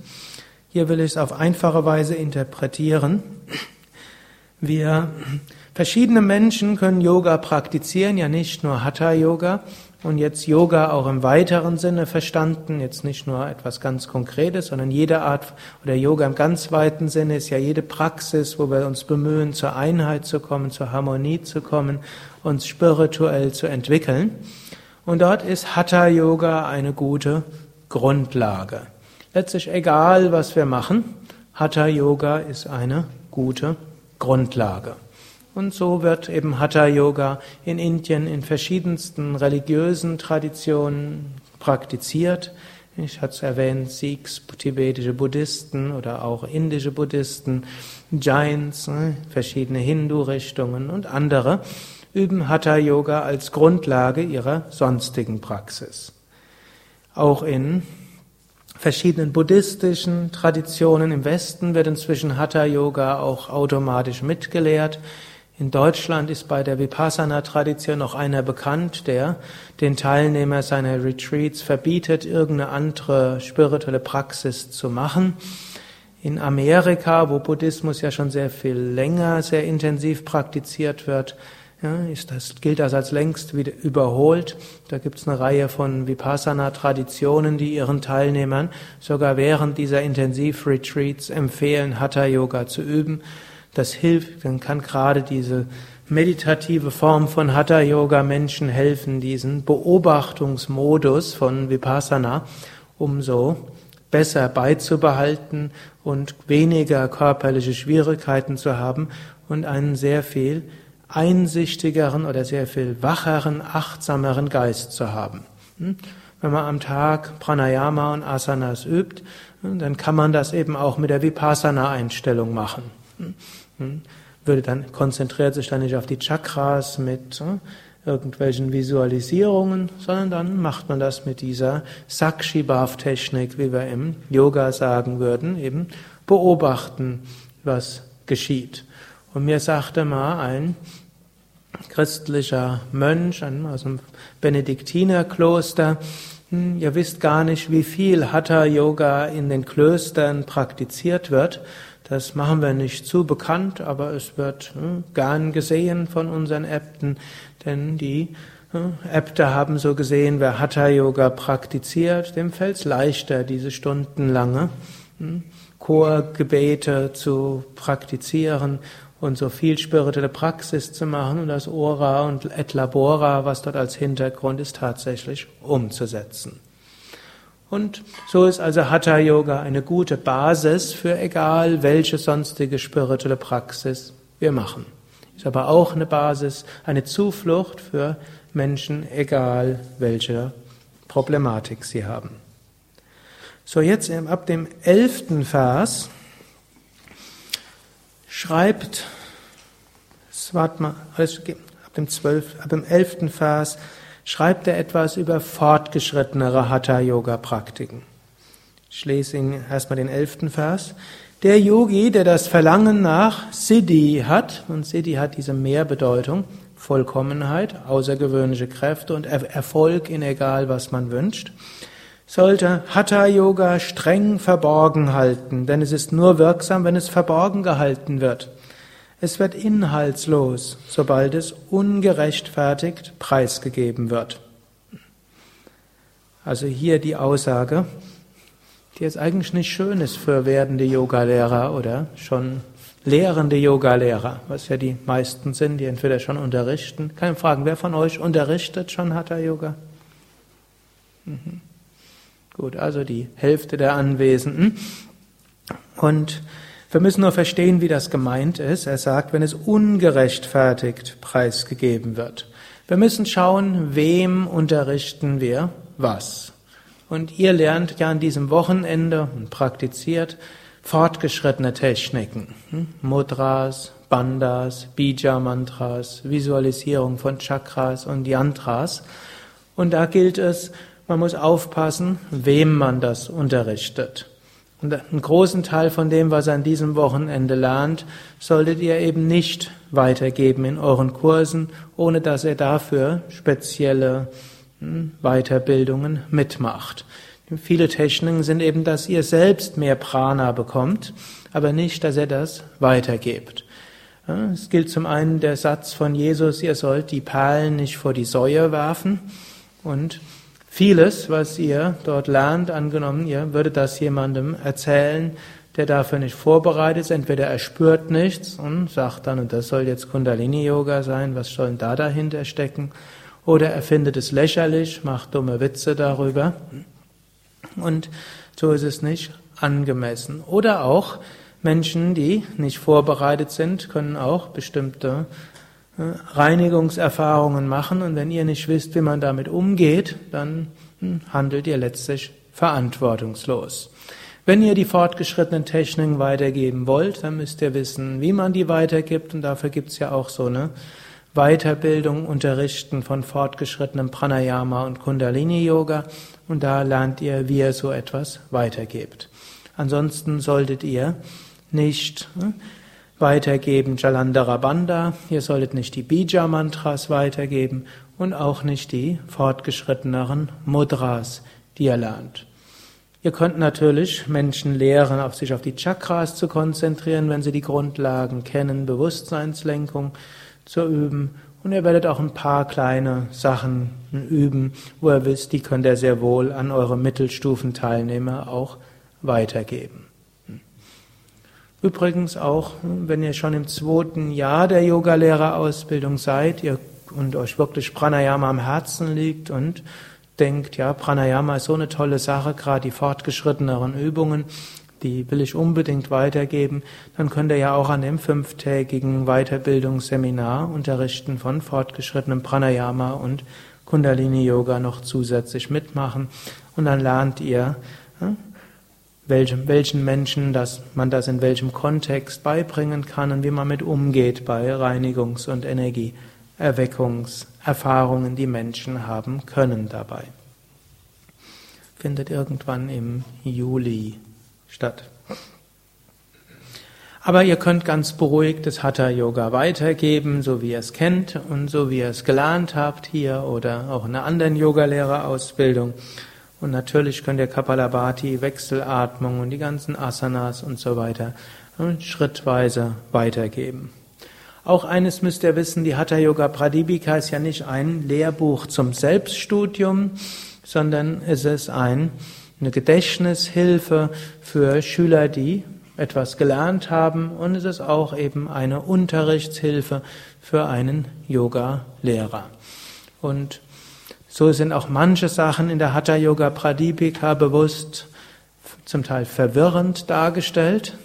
Hier will ich es auf einfache Weise interpretieren. Wir verschiedene Menschen können Yoga praktizieren, ja nicht nur Hatha Yoga und jetzt Yoga auch im weiteren Sinne verstanden, jetzt nicht nur etwas ganz Konkretes, sondern jede Art oder Yoga im ganz weiten Sinne ist ja jede Praxis, wo wir uns bemühen, zur Einheit zu kommen, zur Harmonie zu kommen, uns spirituell zu entwickeln. Und dort ist Hatha Yoga eine gute Grundlage. Letztlich egal, was wir machen, Hatha Yoga ist eine gute Grundlage. Und so wird eben Hatha Yoga in Indien in verschiedensten religiösen Traditionen praktiziert. Ich hatte es erwähnt, Sikhs, tibetische Buddhisten oder auch indische Buddhisten, Jains, ne, verschiedene Hindu-Richtungen und andere üben Hatha Yoga als Grundlage ihrer sonstigen Praxis. Auch in verschiedenen buddhistischen Traditionen im Westen wird inzwischen Hatha Yoga auch automatisch mitgelehrt. In Deutschland ist bei der Vipassana-Tradition noch einer bekannt, der den Teilnehmer seiner Retreats verbietet, irgendeine andere spirituelle Praxis zu machen. In Amerika, wo Buddhismus ja schon sehr viel länger, sehr intensiv praktiziert wird, ja, ist das, gilt das als längst wieder überholt. Da gibt es eine Reihe von Vipassana-Traditionen, die ihren Teilnehmern sogar während dieser Intensiv-Retreats empfehlen, Hatha-Yoga zu üben. Das hilft, dann kann gerade diese meditative Form von Hatha Yoga Menschen helfen, diesen Beobachtungsmodus von Vipassana umso besser beizubehalten und weniger körperliche Schwierigkeiten zu haben und einen sehr viel einsichtigeren oder sehr viel wacheren, achtsameren Geist zu haben. Hm? Wenn man am Tag Pranayama und Asanas übt, hm, dann kann man das eben auch mit der Vipassana-Einstellung machen. Hm? Würde dann, konzentriert sich dann nicht auf die Chakras mit irgendwelchen Visualisierungen, sondern dann macht man das mit dieser Sakshi-Bhav-Technik, wie wir im Yoga sagen würden, eben beobachten, was geschieht. Und mir sagte mal ein christlicher Mönch aus dem Benediktinerkloster, hm, ihr wisst gar nicht, wie viel Hatha-Yoga in den Klöstern praktiziert wird. Das machen wir nicht zu bekannt, aber es wird hm, gern gesehen von unseren Äbten, denn die hm, Äbte haben so gesehen, wer Hatha-Yoga praktiziert, dem fällt es leichter, diese stundenlange Chorgebete zu praktizieren und so viel spirituelle Praxis zu machen und das Ora und Et Labora, was dort als Hintergrund ist, tatsächlich umzusetzen. Und so ist also Hatha Yoga eine gute Basis für egal welche sonstige spirituelle Praxis wir machen. Ist aber auch eine Basis, eine Zuflucht für Menschen, egal welche Problematik sie haben. So, jetzt ab dem elften Vers schreibt dem zwölf, ab dem elften Vers schreibt er etwas über fortgeschrittenere Hatha-Yoga-Praktiken. Ich lese Ihnen erstmal den elften Vers. Der Yogi, der das Verlangen nach Siddhi hat, und Siddhi hat diese Mehrbedeutung, Vollkommenheit, außergewöhnliche Kräfte und Erfolg in egal, was man wünscht, sollte Hatha Yoga streng verborgen halten, denn es ist nur wirksam, wenn es verborgen gehalten wird. Es wird inhaltslos, sobald es ungerechtfertigt preisgegeben wird. Also hier die Aussage, die jetzt eigentlich nicht schön ist für werdende Yogalehrer oder schon lehrende Yogalehrer, was ja die meisten sind, die entweder schon unterrichten. Kann ich fragen, wer von euch unterrichtet schon Hatha Yoga? Mhm. Gut, also die Hälfte der Anwesenden. Und wir müssen nur verstehen, wie das gemeint ist. Er sagt, wenn es ungerechtfertigt preisgegeben wird. Wir müssen schauen, wem unterrichten wir was. Und ihr lernt ja an diesem Wochenende und praktiziert fortgeschrittene Techniken. Hm? Mudras, Bandas, Bija-Mantras, Visualisierung von Chakras und Yantras. Und da gilt es, man muss aufpassen, wem man das unterrichtet. Und einen großen Teil von dem, was ihr an diesem Wochenende lernt, solltet ihr eben nicht weitergeben in euren Kursen, ohne dass ihr dafür spezielle hm, Weiterbildungen mitmacht. Viele Techniken sind eben, dass ihr selbst mehr Prana bekommt, aber nicht, dass ihr das weitergebt. Es gilt zum einen der Satz von Jesus, ihr sollt die Perlen nicht vor die Säue werfen und Vieles, was ihr dort lernt, angenommen, ihr würdet das jemandem erzählen, der dafür nicht vorbereitet ist, entweder er spürt nichts und sagt dann, und das soll jetzt Kundalini-Yoga sein, was soll denn da dahinter stecken? Oder er findet es lächerlich, macht dumme Witze darüber. Und so ist es nicht angemessen. Oder auch Menschen, die nicht vorbereitet sind, können auch bestimmte Reinigungserfahrungen machen und wenn ihr nicht wisst, wie man damit umgeht, dann hm, handelt ihr letztlich verantwortungslos. Wenn ihr die fortgeschrittenen Techniken weitergeben wollt, dann müsst ihr wissen, wie man die weitergibt und dafür gibt's ja auch so eine Weiterbildung, Unterrichten von fortgeschrittenem Pranayama und Kundalini-Yoga und da lernt ihr, wie ihr so etwas weitergebt. Ansonsten solltet ihr nicht hm, weitergeben Jalandhara Bandha. Ihr solltet nicht die Bija-Mantras weitergeben und auch nicht die fortgeschritteneren Mudras, die ihr lernt. Ihr könnt natürlich Menschen lehren, auf sich auf die Chakras zu konzentrieren, wenn sie die Grundlagen kennen, Bewusstseinslenkung zu üben. Und ihr werdet auch ein paar kleine Sachen üben, wo ihr wisst, die könnt ihr sehr wohl an eure Mittelstufenteilnehmer auch weitergeben. Übrigens auch, wenn ihr schon im zweiten Jahr der Yogalehrerausbildung seid ihr, und euch wirklich Pranayama am Herzen liegt und denkt, ja, Pranayama ist so eine tolle Sache, gerade die fortgeschritteneren Übungen, die will ich unbedingt weitergeben, dann könnt ihr ja auch an dem fünftägigen Weiterbildungsseminar unterrichten von fortgeschrittenem Pranayama und Kundalini Yoga noch zusätzlich mitmachen. Und dann lernt ihr, welchem, welchen Menschen das, man das in welchem Kontext beibringen kann und wie man mit umgeht bei Reinigungs- und Energieerweckungserfahrungen, die Menschen haben können dabei. Findet irgendwann im Juli statt. Aber ihr könnt ganz beruhigt das Hatha Yoga weitergeben, so wie ihr es kennt und so wie ihr es gelernt habt hier oder auch in einer anderen Yogalehrerausbildung. Und natürlich könnt ihr Kapalabhati, Wechselatmung und die ganzen Asanas und so weiter schrittweise weitergeben. Auch eines müsst ihr wissen, die Hatha Yoga Pradipika ist ja nicht ein Lehrbuch zum Selbststudium, sondern es ist ein, eine Gedächtnishilfe für Schüler, die etwas gelernt haben und es ist auch eben eine Unterrichtshilfe für einen Yoga-Lehrer. Und so sind auch manche Sachen in der Hatha Yoga Pradipika bewusst zum Teil verwirrend dargestellt,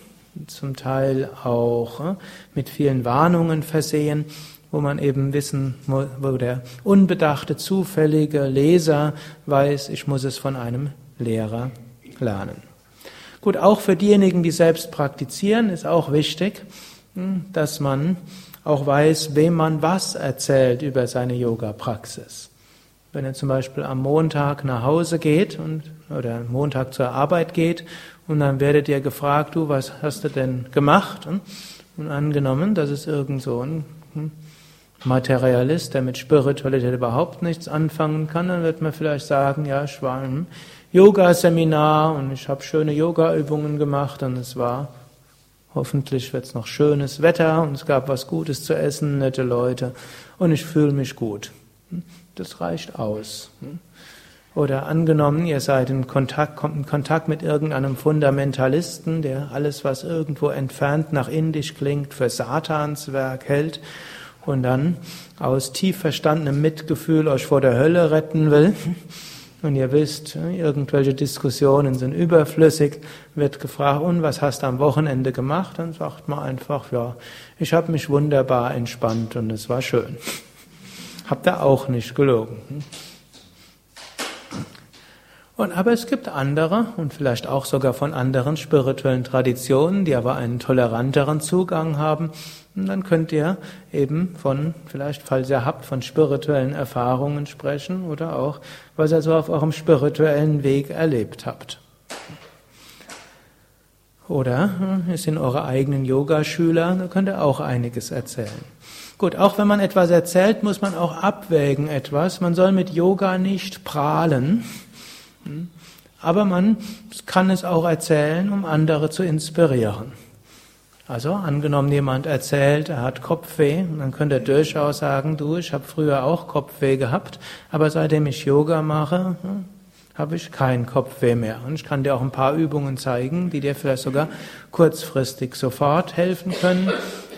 zum Teil auch äh, mit vielen Warnungen versehen, wo man eben wissen, wo der unbedachte, zufällige Leser weiß, ich muss es von einem Lehrer lernen. Gut, auch für diejenigen, die selbst praktizieren, ist auch wichtig, hm, dass man auch weiß, wem man was erzählt über seine Yoga-Praxis. Wenn er zum Beispiel am Montag nach Hause geht und, oder am Montag zur Arbeit geht und dann werdet ihr gefragt, du, was hast du denn gemacht? Und angenommen, das ist irgend so ein hm, Materialist, der mit Spiritualität überhaupt nichts anfangen kann, dann wird man vielleicht sagen, ja, ich war im Yoga-Seminar und ich habe schöne Yoga-Übungen gemacht und es war Hoffentlich wird es noch schönes Wetter und es gab was Gutes zu essen, nette Leute und ich fühle mich gut. Das reicht aus. Oder angenommen, ihr seid in Kontakt, kommt in Kontakt mit irgendeinem Fundamentalisten, der alles, was irgendwo entfernt nach indisch klingt, für Satans Werk hält und dann aus tief verstandenem Mitgefühl euch vor der Hölle retten will. Und ihr wisst, irgendwelche Diskussionen sind überflüssig, wird gefragt, und was hast du am Wochenende gemacht? Dann sagt man einfach, ja, ich habe mich wunderbar entspannt und es war schön. Habt ihr auch nicht gelogen. Und, aber es gibt andere und vielleicht auch sogar von anderen spirituellen Traditionen, die aber einen toleranteren Zugang haben. Und dann könnt ihr eben von, vielleicht falls ihr habt, von spirituellen Erfahrungen sprechen oder auch, was ihr so auf eurem spirituellen Weg erlebt habt. Oder es sind eure eigenen Yogaschüler, da könnt ihr auch einiges erzählen. Gut, auch wenn man etwas erzählt, muss man auch abwägen etwas. Man soll mit Yoga nicht prahlen, aber man kann es auch erzählen, um andere zu inspirieren. Also angenommen, jemand erzählt, er hat Kopfweh, dann könnte er durchaus sagen, du, ich habe früher auch Kopfweh gehabt, aber seitdem ich Yoga mache, hm, habe ich keinen Kopfweh mehr. Und ich kann dir auch ein paar Übungen zeigen, die dir vielleicht sogar kurzfristig sofort helfen können.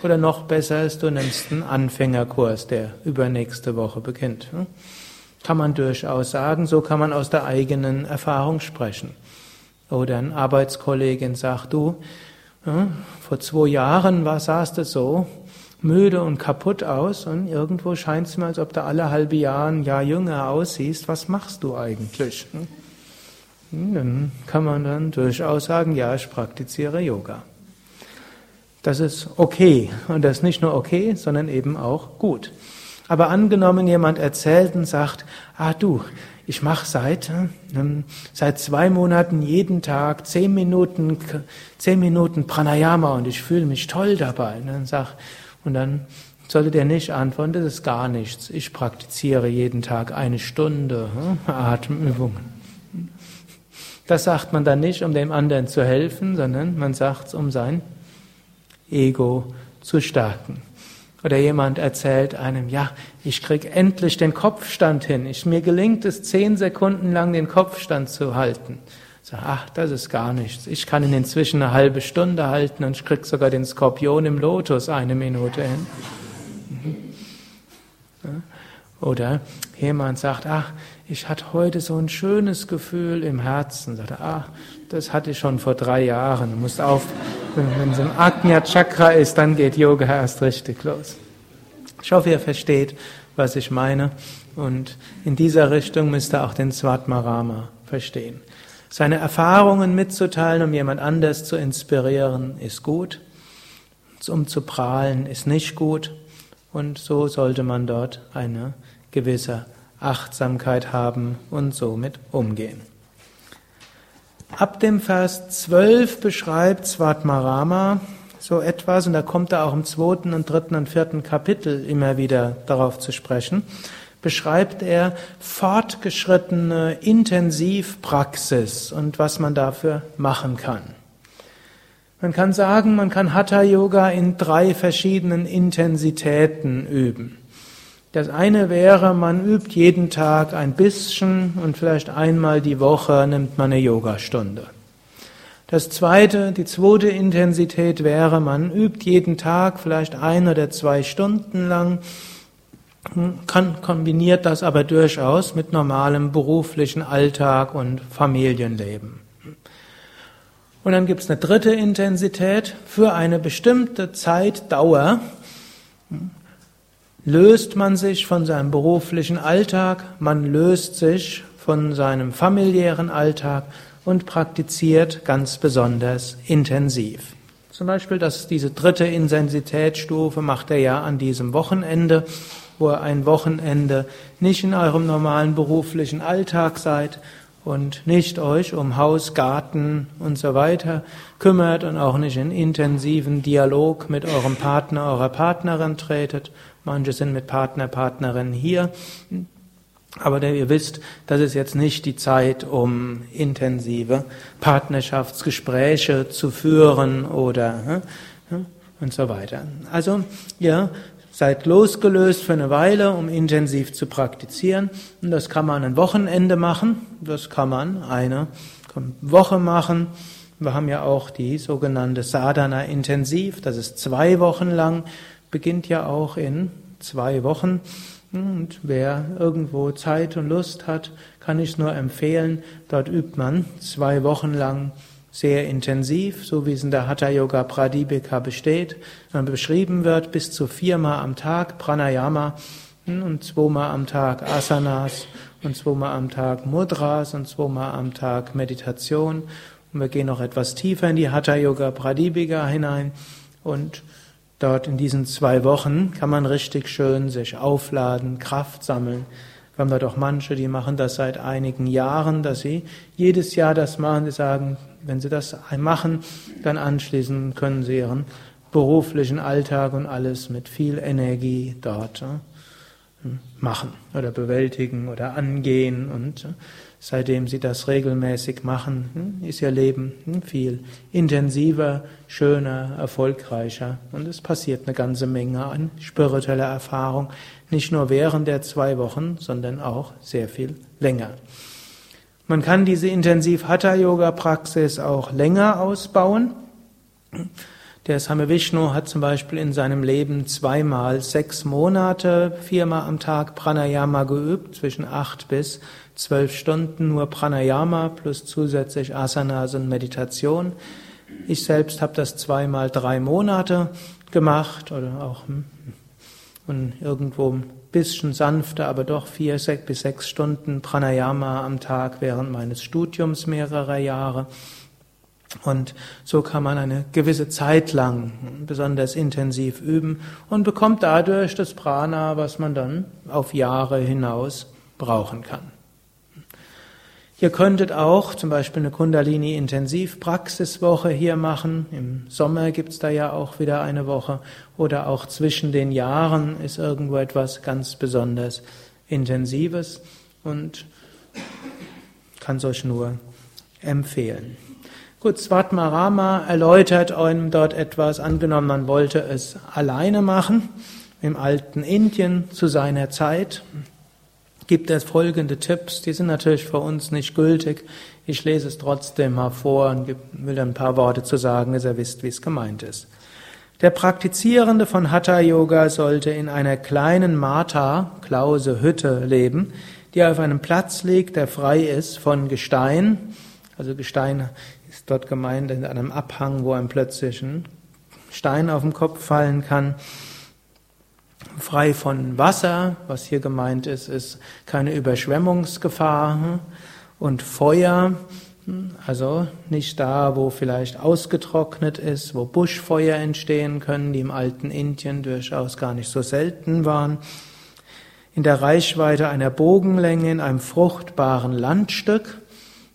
Oder noch besser ist, du nimmst einen Anfängerkurs, der übernächste Woche beginnt. Kann man durchaus sagen, so kann man aus der eigenen Erfahrung sprechen. Oder ein Arbeitskollegin sagt, du, vor zwei Jahren war, sahst du so müde und kaputt aus und irgendwo scheint es mir, als ob du alle halbe Jahre ein Jahr jünger aussiehst. Was machst du eigentlich? Dann kann man dann durchaus sagen, ja, ich praktiziere Yoga. Das ist okay. Und das ist nicht nur okay, sondern eben auch gut. Aber angenommen, jemand erzählt und sagt, ah du, ich mache seit, ähm, seit zwei Monaten jeden Tag zehn Minuten, zehn Minuten Pranayama und ich fühle mich toll dabei. Und dann, sag, und dann sollte der nicht antworten, das ist gar nichts. Ich praktiziere jeden Tag eine Stunde hm, Atemübungen. Das sagt man dann nicht, um dem anderen zu helfen, sondern man sagt es, um sein Ego zu stärken. Oder jemand erzählt einem, ja, ich krieg endlich den Kopfstand hin. Ich, mir gelingt es, zehn Sekunden lang den Kopfstand zu halten. Sag, ach, das ist gar nichts. Ich kann ihn inzwischen eine halbe Stunde halten und ich krieg sogar den Skorpion im Lotus eine Minute hin. Mhm. Oder jemand sagt, ach, ich hatte heute so ein schönes Gefühl im Herzen. Sagt ach, das hatte ich schon vor drei Jahren. Du musst auf, wenn es im Agnya Chakra ist, dann geht Yoga erst richtig los. Ich hoffe, ihr versteht, was ich meine. Und in dieser Richtung müsst ihr auch den Svatmarama verstehen. Seine Erfahrungen mitzuteilen, um jemand anders zu inspirieren, ist gut. Um zu prahlen, ist nicht gut. Und so sollte man dort eine gewisse Achtsamkeit haben und somit umgehen. Ab dem Vers 12 beschreibt Svatmarama so etwas, und da kommt er auch im zweiten und dritten und vierten Kapitel immer wieder darauf zu sprechen, beschreibt er fortgeschrittene Intensivpraxis und was man dafür machen kann. Man kann sagen, man kann Hatha Yoga in drei verschiedenen Intensitäten üben. Das eine wäre, man übt jeden Tag ein bisschen und vielleicht einmal die Woche nimmt man eine Yogastunde. Das zweite, die zweite Intensität wäre, man übt jeden Tag vielleicht ein oder zwei Stunden lang, kann, kombiniert das aber durchaus mit normalem beruflichen Alltag und Familienleben. Und dann gibt es eine dritte Intensität für eine bestimmte Zeitdauer löst man sich von seinem beruflichen Alltag, man löst sich von seinem familiären Alltag und praktiziert ganz besonders intensiv. Zum Beispiel, dass diese dritte Intensitätsstufe macht er ja an diesem Wochenende, wo er ein Wochenende nicht in eurem normalen beruflichen Alltag seid und nicht euch um Haus, Garten und so weiter kümmert und auch nicht in intensiven Dialog mit eurem Partner, eurer Partnerin tretet, Manche sind mit Partner, Partnerin hier. Aber ihr wisst, das ist jetzt nicht die Zeit, um intensive Partnerschaftsgespräche zu führen oder und so weiter. Also, ihr seid losgelöst für eine Weile, um intensiv zu praktizieren. Und das kann man ein Wochenende machen. Das kann man eine Woche machen. Wir haben ja auch die sogenannte Sadhana Intensiv. Das ist zwei Wochen lang beginnt ja auch in zwei Wochen. Und wer irgendwo Zeit und Lust hat, kann ich nur empfehlen. Dort übt man zwei Wochen lang sehr intensiv, so wie es in der Hatha Yoga Pradipika besteht, beschrieben wird, bis zu viermal am Tag Pranayama und zweimal am Tag Asanas und zweimal am Tag Mudras und zweimal am Tag Meditation. Und wir gehen noch etwas tiefer in die Hatha Yoga Pradipika hinein und Dort in diesen zwei Wochen kann man richtig schön sich aufladen, Kraft sammeln. Wir haben dort auch manche, die machen das seit einigen Jahren, dass sie jedes Jahr das machen. Die sagen, wenn sie das machen, dann anschließend können sie ihren beruflichen Alltag und alles mit viel Energie dort machen oder bewältigen oder angehen und Seitdem sie das regelmäßig machen, hm, ist ihr Leben hm, viel intensiver, schöner, erfolgreicher und es passiert eine ganze Menge an spiritueller Erfahrung, nicht nur während der zwei Wochen, sondern auch sehr viel länger. Man kann diese Intensiv-Hatha-Yoga-Praxis auch länger ausbauen. Der Same Vishnu hat zum Beispiel in seinem Leben zweimal sechs Monate, viermal am Tag Pranayama geübt, zwischen acht bis zwölf Stunden nur Pranayama plus zusätzlich Asanas und Meditation. Ich selbst habe das zweimal drei Monate gemacht oder auch hm, und irgendwo ein bisschen sanfter, aber doch vier bis sechs Stunden Pranayama am Tag während meines Studiums mehrerer Jahre. Und so kann man eine gewisse Zeit lang besonders intensiv üben und bekommt dadurch das Prana, was man dann auf Jahre hinaus brauchen kann. Ihr könntet auch zum Beispiel eine Kundalini-Intensivpraxiswoche hier machen. Im Sommer gibt's da ja auch wieder eine Woche. Oder auch zwischen den Jahren ist irgendwo etwas ganz besonders Intensives und kann es euch nur empfehlen. Gut, Svatmarama erläutert einem dort etwas. Angenommen, man wollte es alleine machen, im alten Indien zu seiner Zeit gibt es folgende Tipps, die sind natürlich für uns nicht gültig. Ich lese es trotzdem mal vor und will ein paar Worte zu sagen, dass ihr wisst, wie es gemeint ist. Der Praktizierende von Hatha Yoga sollte in einer kleinen Mata, Klause, Hütte leben, die auf einem Platz liegt, der frei ist von Gestein. Also Gestein ist dort gemeint in einem Abhang, wo einem plötzlich ein Stein auf den Kopf fallen kann. Frei von Wasser, was hier gemeint ist, ist keine Überschwemmungsgefahr und Feuer, also nicht da, wo vielleicht ausgetrocknet ist, wo Buschfeuer entstehen können, die im alten Indien durchaus gar nicht so selten waren. In der Reichweite einer Bogenlänge in einem fruchtbaren Landstück.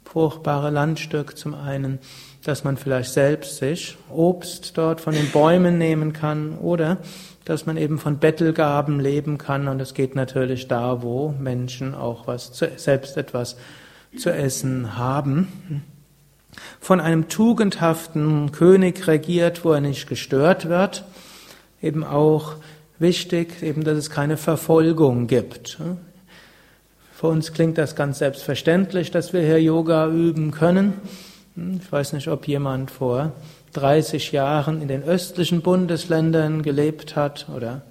Fruchtbare Landstück zum einen, dass man vielleicht selbst sich Obst dort von den Bäumen nehmen kann oder dass man eben von Bettelgaben leben kann und es geht natürlich da, wo Menschen auch was zu, selbst etwas zu essen haben. Von einem tugendhaften König regiert, wo er nicht gestört wird. Eben auch wichtig, eben, dass es keine Verfolgung gibt. Für uns klingt das ganz selbstverständlich, dass wir hier Yoga üben können. Ich weiß nicht, ob jemand vor 30 Jahren in den östlichen Bundesländern gelebt hat oder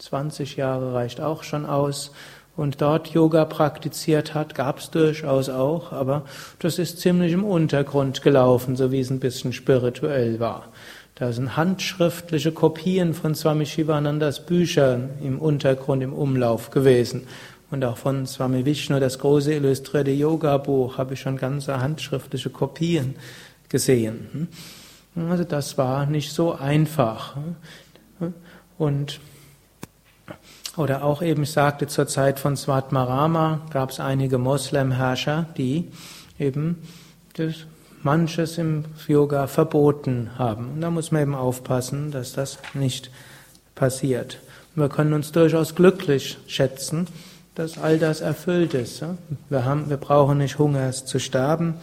20 Jahre reicht auch schon aus und dort Yoga praktiziert hat, gab es durchaus auch, aber das ist ziemlich im Untergrund gelaufen, so wie es ein bisschen spirituell war. Da sind handschriftliche Kopien von Swami Shivanandas Büchern im Untergrund im Umlauf gewesen. Und auch von Swami Vishnu, das große illustrierte Yoga-Buch, habe ich schon ganze handschriftliche Kopien gesehen. Also das war nicht so einfach. Und oder auch eben, ich sagte, zur Zeit von Svatmarama gab es einige Moslemherrscher, die eben das manches im Yoga verboten haben. Und da muss man eben aufpassen, dass das nicht passiert. Und wir können uns durchaus glücklich schätzen, dass all das erfüllt ist. Wir, haben, wir brauchen nicht Hungers zu sterben.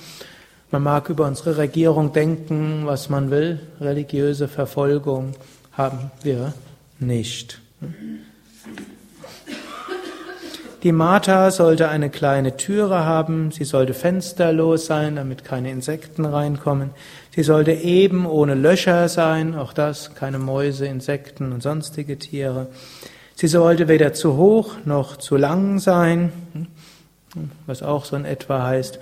Man mag über unsere Regierung denken, was man will. Religiöse Verfolgung haben wir nicht. Die Mata sollte eine kleine Türe haben, sie sollte fensterlos sein, damit keine Insekten reinkommen. Sie sollte eben ohne Löcher sein, auch das, keine Mäuse, Insekten und sonstige Tiere. Sie sollte weder zu hoch noch zu lang sein, was auch so in etwa heißt,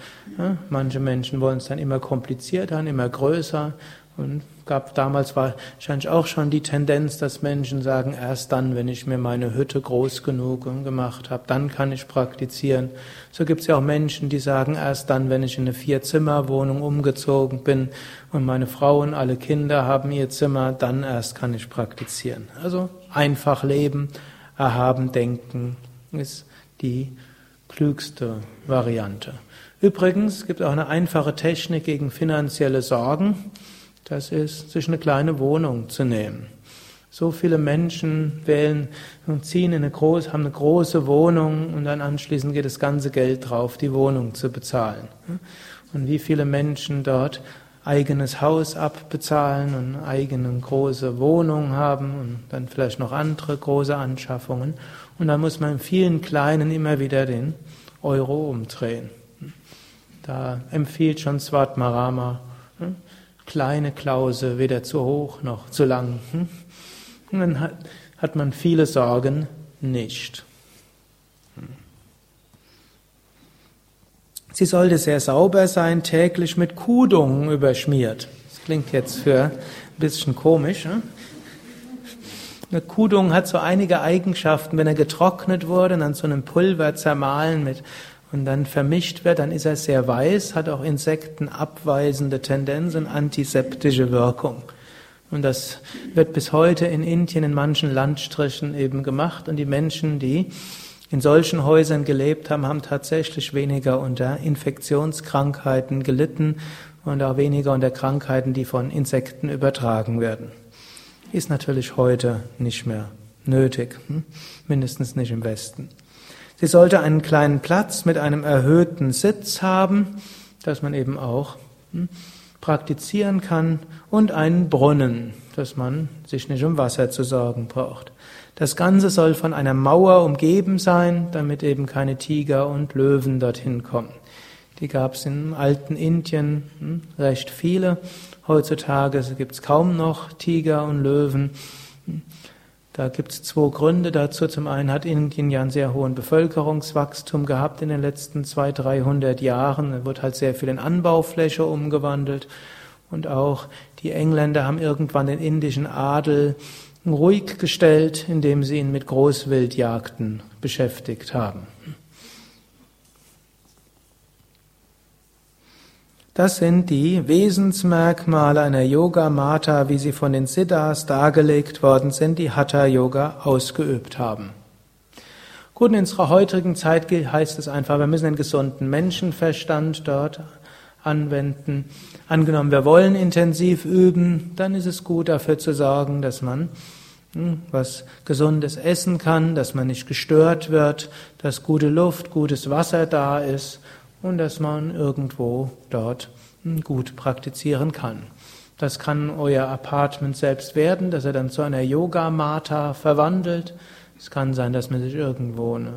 manche Menschen wollen es dann immer komplizierter, immer größer und gab damals wahrscheinlich auch schon die Tendenz, dass Menschen sagen, erst dann, wenn ich mir meine Hütte groß genug gemacht habe, dann kann ich praktizieren. So gibt es ja auch Menschen, die sagen, erst dann, wenn ich in eine Vier-Zimmer-Wohnung umgezogen bin und meine Frau und alle Kinder haben ihr Zimmer, dann erst kann ich praktizieren. Also einfach leben, erhaben denken ist die klügste Variante. Übrigens gibt es auch eine einfache Technik gegen finanzielle Sorgen. Das ist, sich eine kleine Wohnung zu nehmen. So viele Menschen wählen und ziehen in eine große, haben eine große Wohnung und dann anschließend geht das ganze Geld drauf, die Wohnung zu bezahlen. Und wie viele Menschen dort eigenes Haus abbezahlen und eigene große Wohnung haben und dann vielleicht noch andere große Anschaffungen. Und dann muss man in vielen kleinen immer wieder den Euro umdrehen. Da empfiehlt schon Svatmarama, kleine Klause, weder zu hoch noch zu lang. Hm? Und dann hat, hat man viele Sorgen nicht. Hm. Sie sollte sehr sauber sein, täglich mit Kudung überschmiert. Das klingt jetzt für ein bisschen komisch. Ne? Eine Kudung hat so einige Eigenschaften. Wenn er getrocknet wurde und an so einem Pulver zermahlen mit und dann vermischt wird, dann ist er sehr weiß, hat auch insektenabweisende Tendenzen, antiseptische Wirkung. Und das wird bis heute in Indien in manchen Landstrichen eben gemacht. Und die Menschen, die in solchen Häusern gelebt haben, haben tatsächlich weniger unter Infektionskrankheiten gelitten und auch weniger unter Krankheiten, die von Insekten übertragen werden. Ist natürlich heute nicht mehr nötig, hm? mindestens nicht im Westen. Sie sollte einen kleinen Platz mit einem erhöhten Sitz haben, dass man eben auch hm, praktizieren kann und einen Brunnen, dass man sich nicht um Wasser zu sorgen braucht. Das Ganze soll von einer Mauer umgeben sein, damit eben keine Tiger und Löwen dorthin kommen. Die gab es im alten Indien hm, recht viele. Heutzutage gibt es kaum noch Tiger und Löwen. Da gibt es zwei Gründe dazu. Zum einen hat Indien ja einen sehr hohen Bevölkerungswachstum gehabt in den letzten 200, 300 Jahren. Da wird halt sehr viel in Anbaufläche umgewandelt. Und auch die Engländer haben irgendwann den indischen Adel ruhig gestellt, indem sie ihn mit Großwildjagden beschäftigt haben. Das sind die Wesensmerkmale einer Yoga Mata, wie sie von den Siddhas dargelegt worden sind, die Hatha Yoga ausgeübt haben. Gut, in unserer heutigen Zeit heißt es einfach, wir müssen einen gesunden Menschenverstand dort anwenden. Angenommen, wir wollen intensiv üben, dann ist es gut dafür zu sorgen, dass man hm, was Gesundes essen kann, dass man nicht gestört wird, dass gute Luft, gutes Wasser da ist und dass man irgendwo dort hm, gut praktizieren kann. Das kann euer Apartment selbst werden, dass er dann zu einer Yoga-Mata verwandelt. Es kann sein, dass man sich irgendwo eine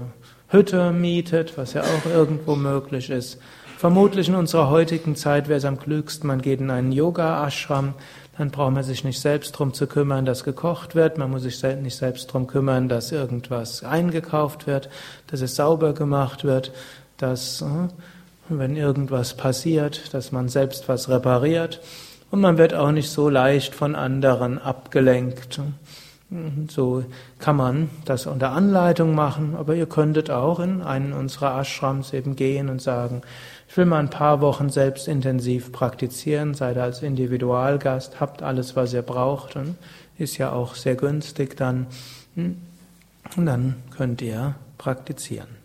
Hütte mietet, was ja auch irgendwo möglich ist. Vermutlich in unserer heutigen Zeit wäre es am klügsten, man geht in einen Yoga-Ashram, dann braucht man sich nicht selbst drum zu kümmern, dass gekocht wird, man muss sich nicht selbst drum kümmern, dass irgendwas eingekauft wird, dass es sauber gemacht wird, dass, äh, wenn irgendwas passiert, dass man selbst was repariert und man wird auch nicht so leicht von anderen abgelenkt. So kann man das unter Anleitung machen, aber ihr könntet auch in einen unserer Ashrams eben gehen und sagen, ich will mal ein paar Wochen selbst intensiv praktizieren, seid als Individualgast, habt alles, was ihr braucht und ist ja auch sehr günstig dann. Und dann könnt ihr praktizieren.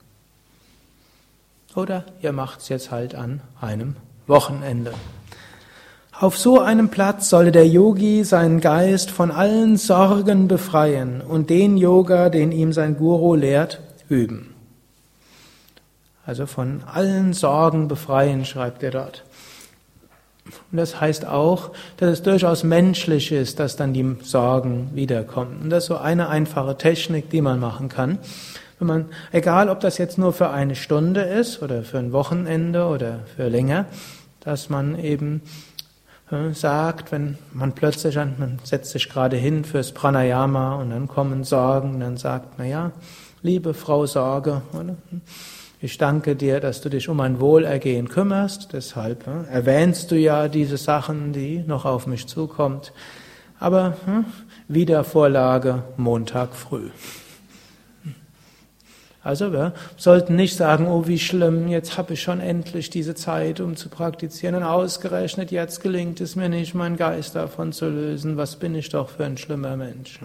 Oder ihr macht es jetzt halt an einem Wochenende. Auf so einem Platz solle der Yogi seinen Geist von allen Sorgen befreien und den Yoga, den ihm sein Guru lehrt, üben. Also von allen Sorgen befreien, schreibt er dort. Und das heißt auch, dass es durchaus menschlich ist, dass dann die Sorgen wiederkommen. Und das ist so eine einfache Technik, die man machen kann. Wenn man, egal ob das jetzt nur für eine Stunde ist oder für ein Wochenende oder für länger, dass man eben äh, sagt, wenn man plötzlich, man setzt sich gerade hin fürs Pranayama und dann kommen Sorgen, dann sagt, na ja, liebe Frau Sorge? Ich danke dir, dass du dich um mein Wohlergehen kümmerst. Deshalb hm, erwähnst du ja diese Sachen, die noch auf mich zukommt. Aber hm, Wiedervorlage Montag früh. Also wir sollten nicht sagen, oh wie schlimm, jetzt habe ich schon endlich diese Zeit, um zu praktizieren. Und ausgerechnet, jetzt gelingt es mir nicht, meinen Geist davon zu lösen. Was bin ich doch für ein schlimmer Mensch.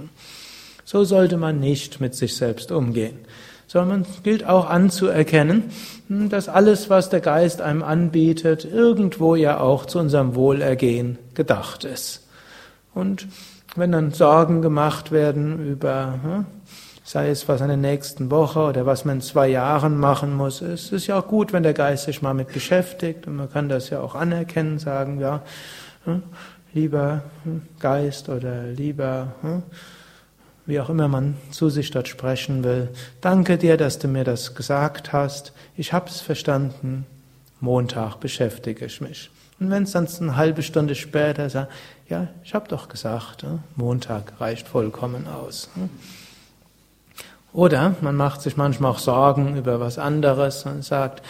So sollte man nicht mit sich selbst umgehen sondern es gilt auch anzuerkennen, hm, dass alles, was der Geist einem anbietet, irgendwo ja auch zu unserem Wohlergehen gedacht ist. Und wenn dann Sorgen gemacht werden über, hm, sei es was in der nächsten Woche oder was man in zwei Jahren machen muss, ist es ja auch gut, wenn der Geist sich mal mit beschäftigt und man kann das ja auch anerkennen, sagen, ja, hm, lieber Geist oder lieber wie auch immer man zu sich dort sprechen will. Danke dir, dass du mir das gesagt hast. Ich hab's verstanden. Montag beschäftige ich mich. Und wenn es dann eine halbe Stunde später sagt, ja, ich habe doch gesagt, Montag reicht vollkommen aus. Oder man macht sich manchmal auch Sorgen über was anderes und sagt,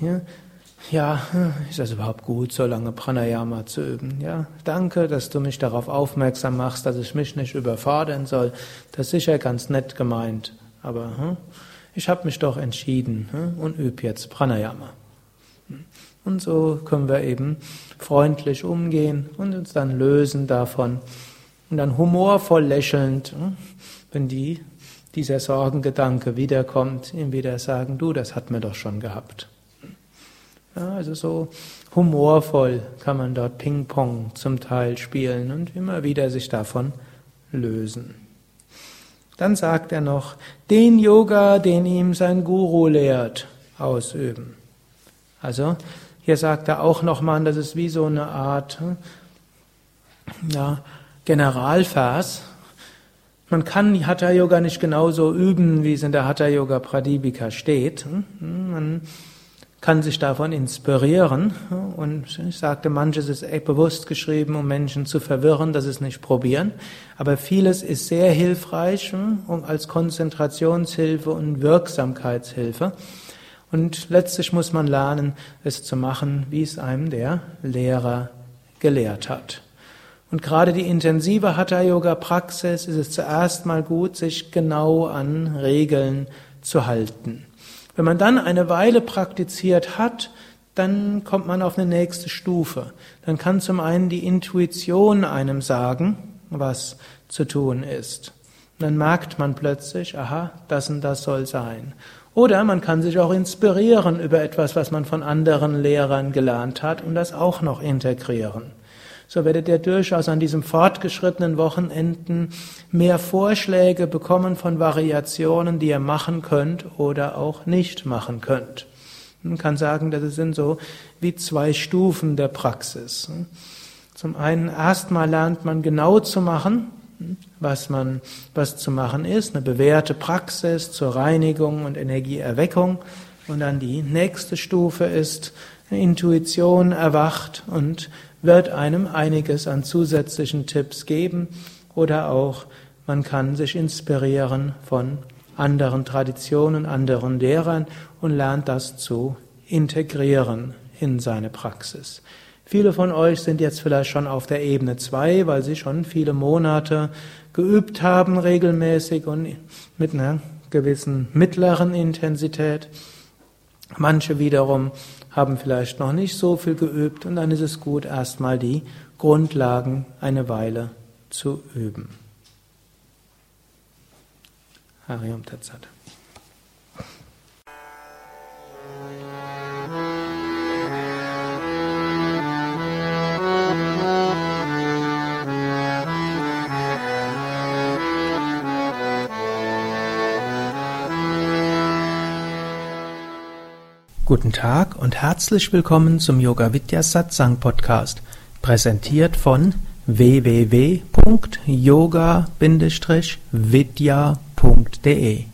ja, ja, ist das überhaupt gut, so lange Pranayama zu üben? Ja, danke, dass du mich darauf aufmerksam machst, dass ich mich nicht überfordern soll. Das ist sicher ganz nett gemeint, aber hm, ich habe mich doch entschieden hm, und übe jetzt Pranayama. Und so können wir eben freundlich umgehen und uns dann lösen davon und dann humorvoll lächelnd, hm, wenn die, dieser Sorgengedanke wiederkommt, ihm wieder sagen, du, das hat mir doch schon gehabt. Ja, also so humorvoll kann man dort Ping-Pong zum Teil spielen und immer wieder sich davon lösen. Dann sagt er noch, den Yoga, den ihm sein Guru lehrt, ausüben. Also hier sagt er auch nochmal, das ist wie so eine Art hm, ja, Generalvers, Man kann Hatha Yoga nicht genauso üben, wie es in der Hatha Yoga Pradipika steht. Man kann sich davon inspirieren. Und ich sagte, manches ist bewusst geschrieben, um Menschen zu verwirren, dass es nicht probieren. Aber vieles ist sehr hilfreich als Konzentrationshilfe und Wirksamkeitshilfe. Und letztlich muss man lernen, es zu machen, wie es einem der Lehrer gelehrt hat. Und gerade die intensive Hatha-Yoga-Praxis ist es zuerst mal gut, sich genau an Regeln zu halten. Wenn man dann eine Weile praktiziert hat, dann kommt man auf eine nächste Stufe. Dann kann zum einen die Intuition einem sagen, was zu tun ist. Und dann merkt man plötzlich, aha, das und das soll sein. Oder man kann sich auch inspirieren über etwas, was man von anderen Lehrern gelernt hat und das auch noch integrieren so werdet ihr durchaus an diesem fortgeschrittenen Wochenenden mehr Vorschläge bekommen von Variationen, die ihr machen könnt oder auch nicht machen könnt. Man kann sagen, das sind so wie zwei Stufen der Praxis. Zum einen erstmal lernt man genau zu machen, was man, was zu machen ist, eine bewährte Praxis zur Reinigung und Energieerweckung. Und dann die nächste Stufe ist, Intuition erwacht und wird einem einiges an zusätzlichen Tipps geben oder auch man kann sich inspirieren von anderen Traditionen, anderen Lehrern und lernt das zu integrieren in seine Praxis. Viele von euch sind jetzt vielleicht schon auf der Ebene 2, weil sie schon viele Monate geübt haben regelmäßig und mit einer gewissen mittleren Intensität. Manche wiederum haben vielleicht noch nicht so viel geübt und dann ist es gut, erstmal die Grundlagen eine Weile zu üben. Hariam Tatsat. Guten Tag und herzlich willkommen zum Yoga Vidya Satsang Podcast, präsentiert von www.yoga-vidya.de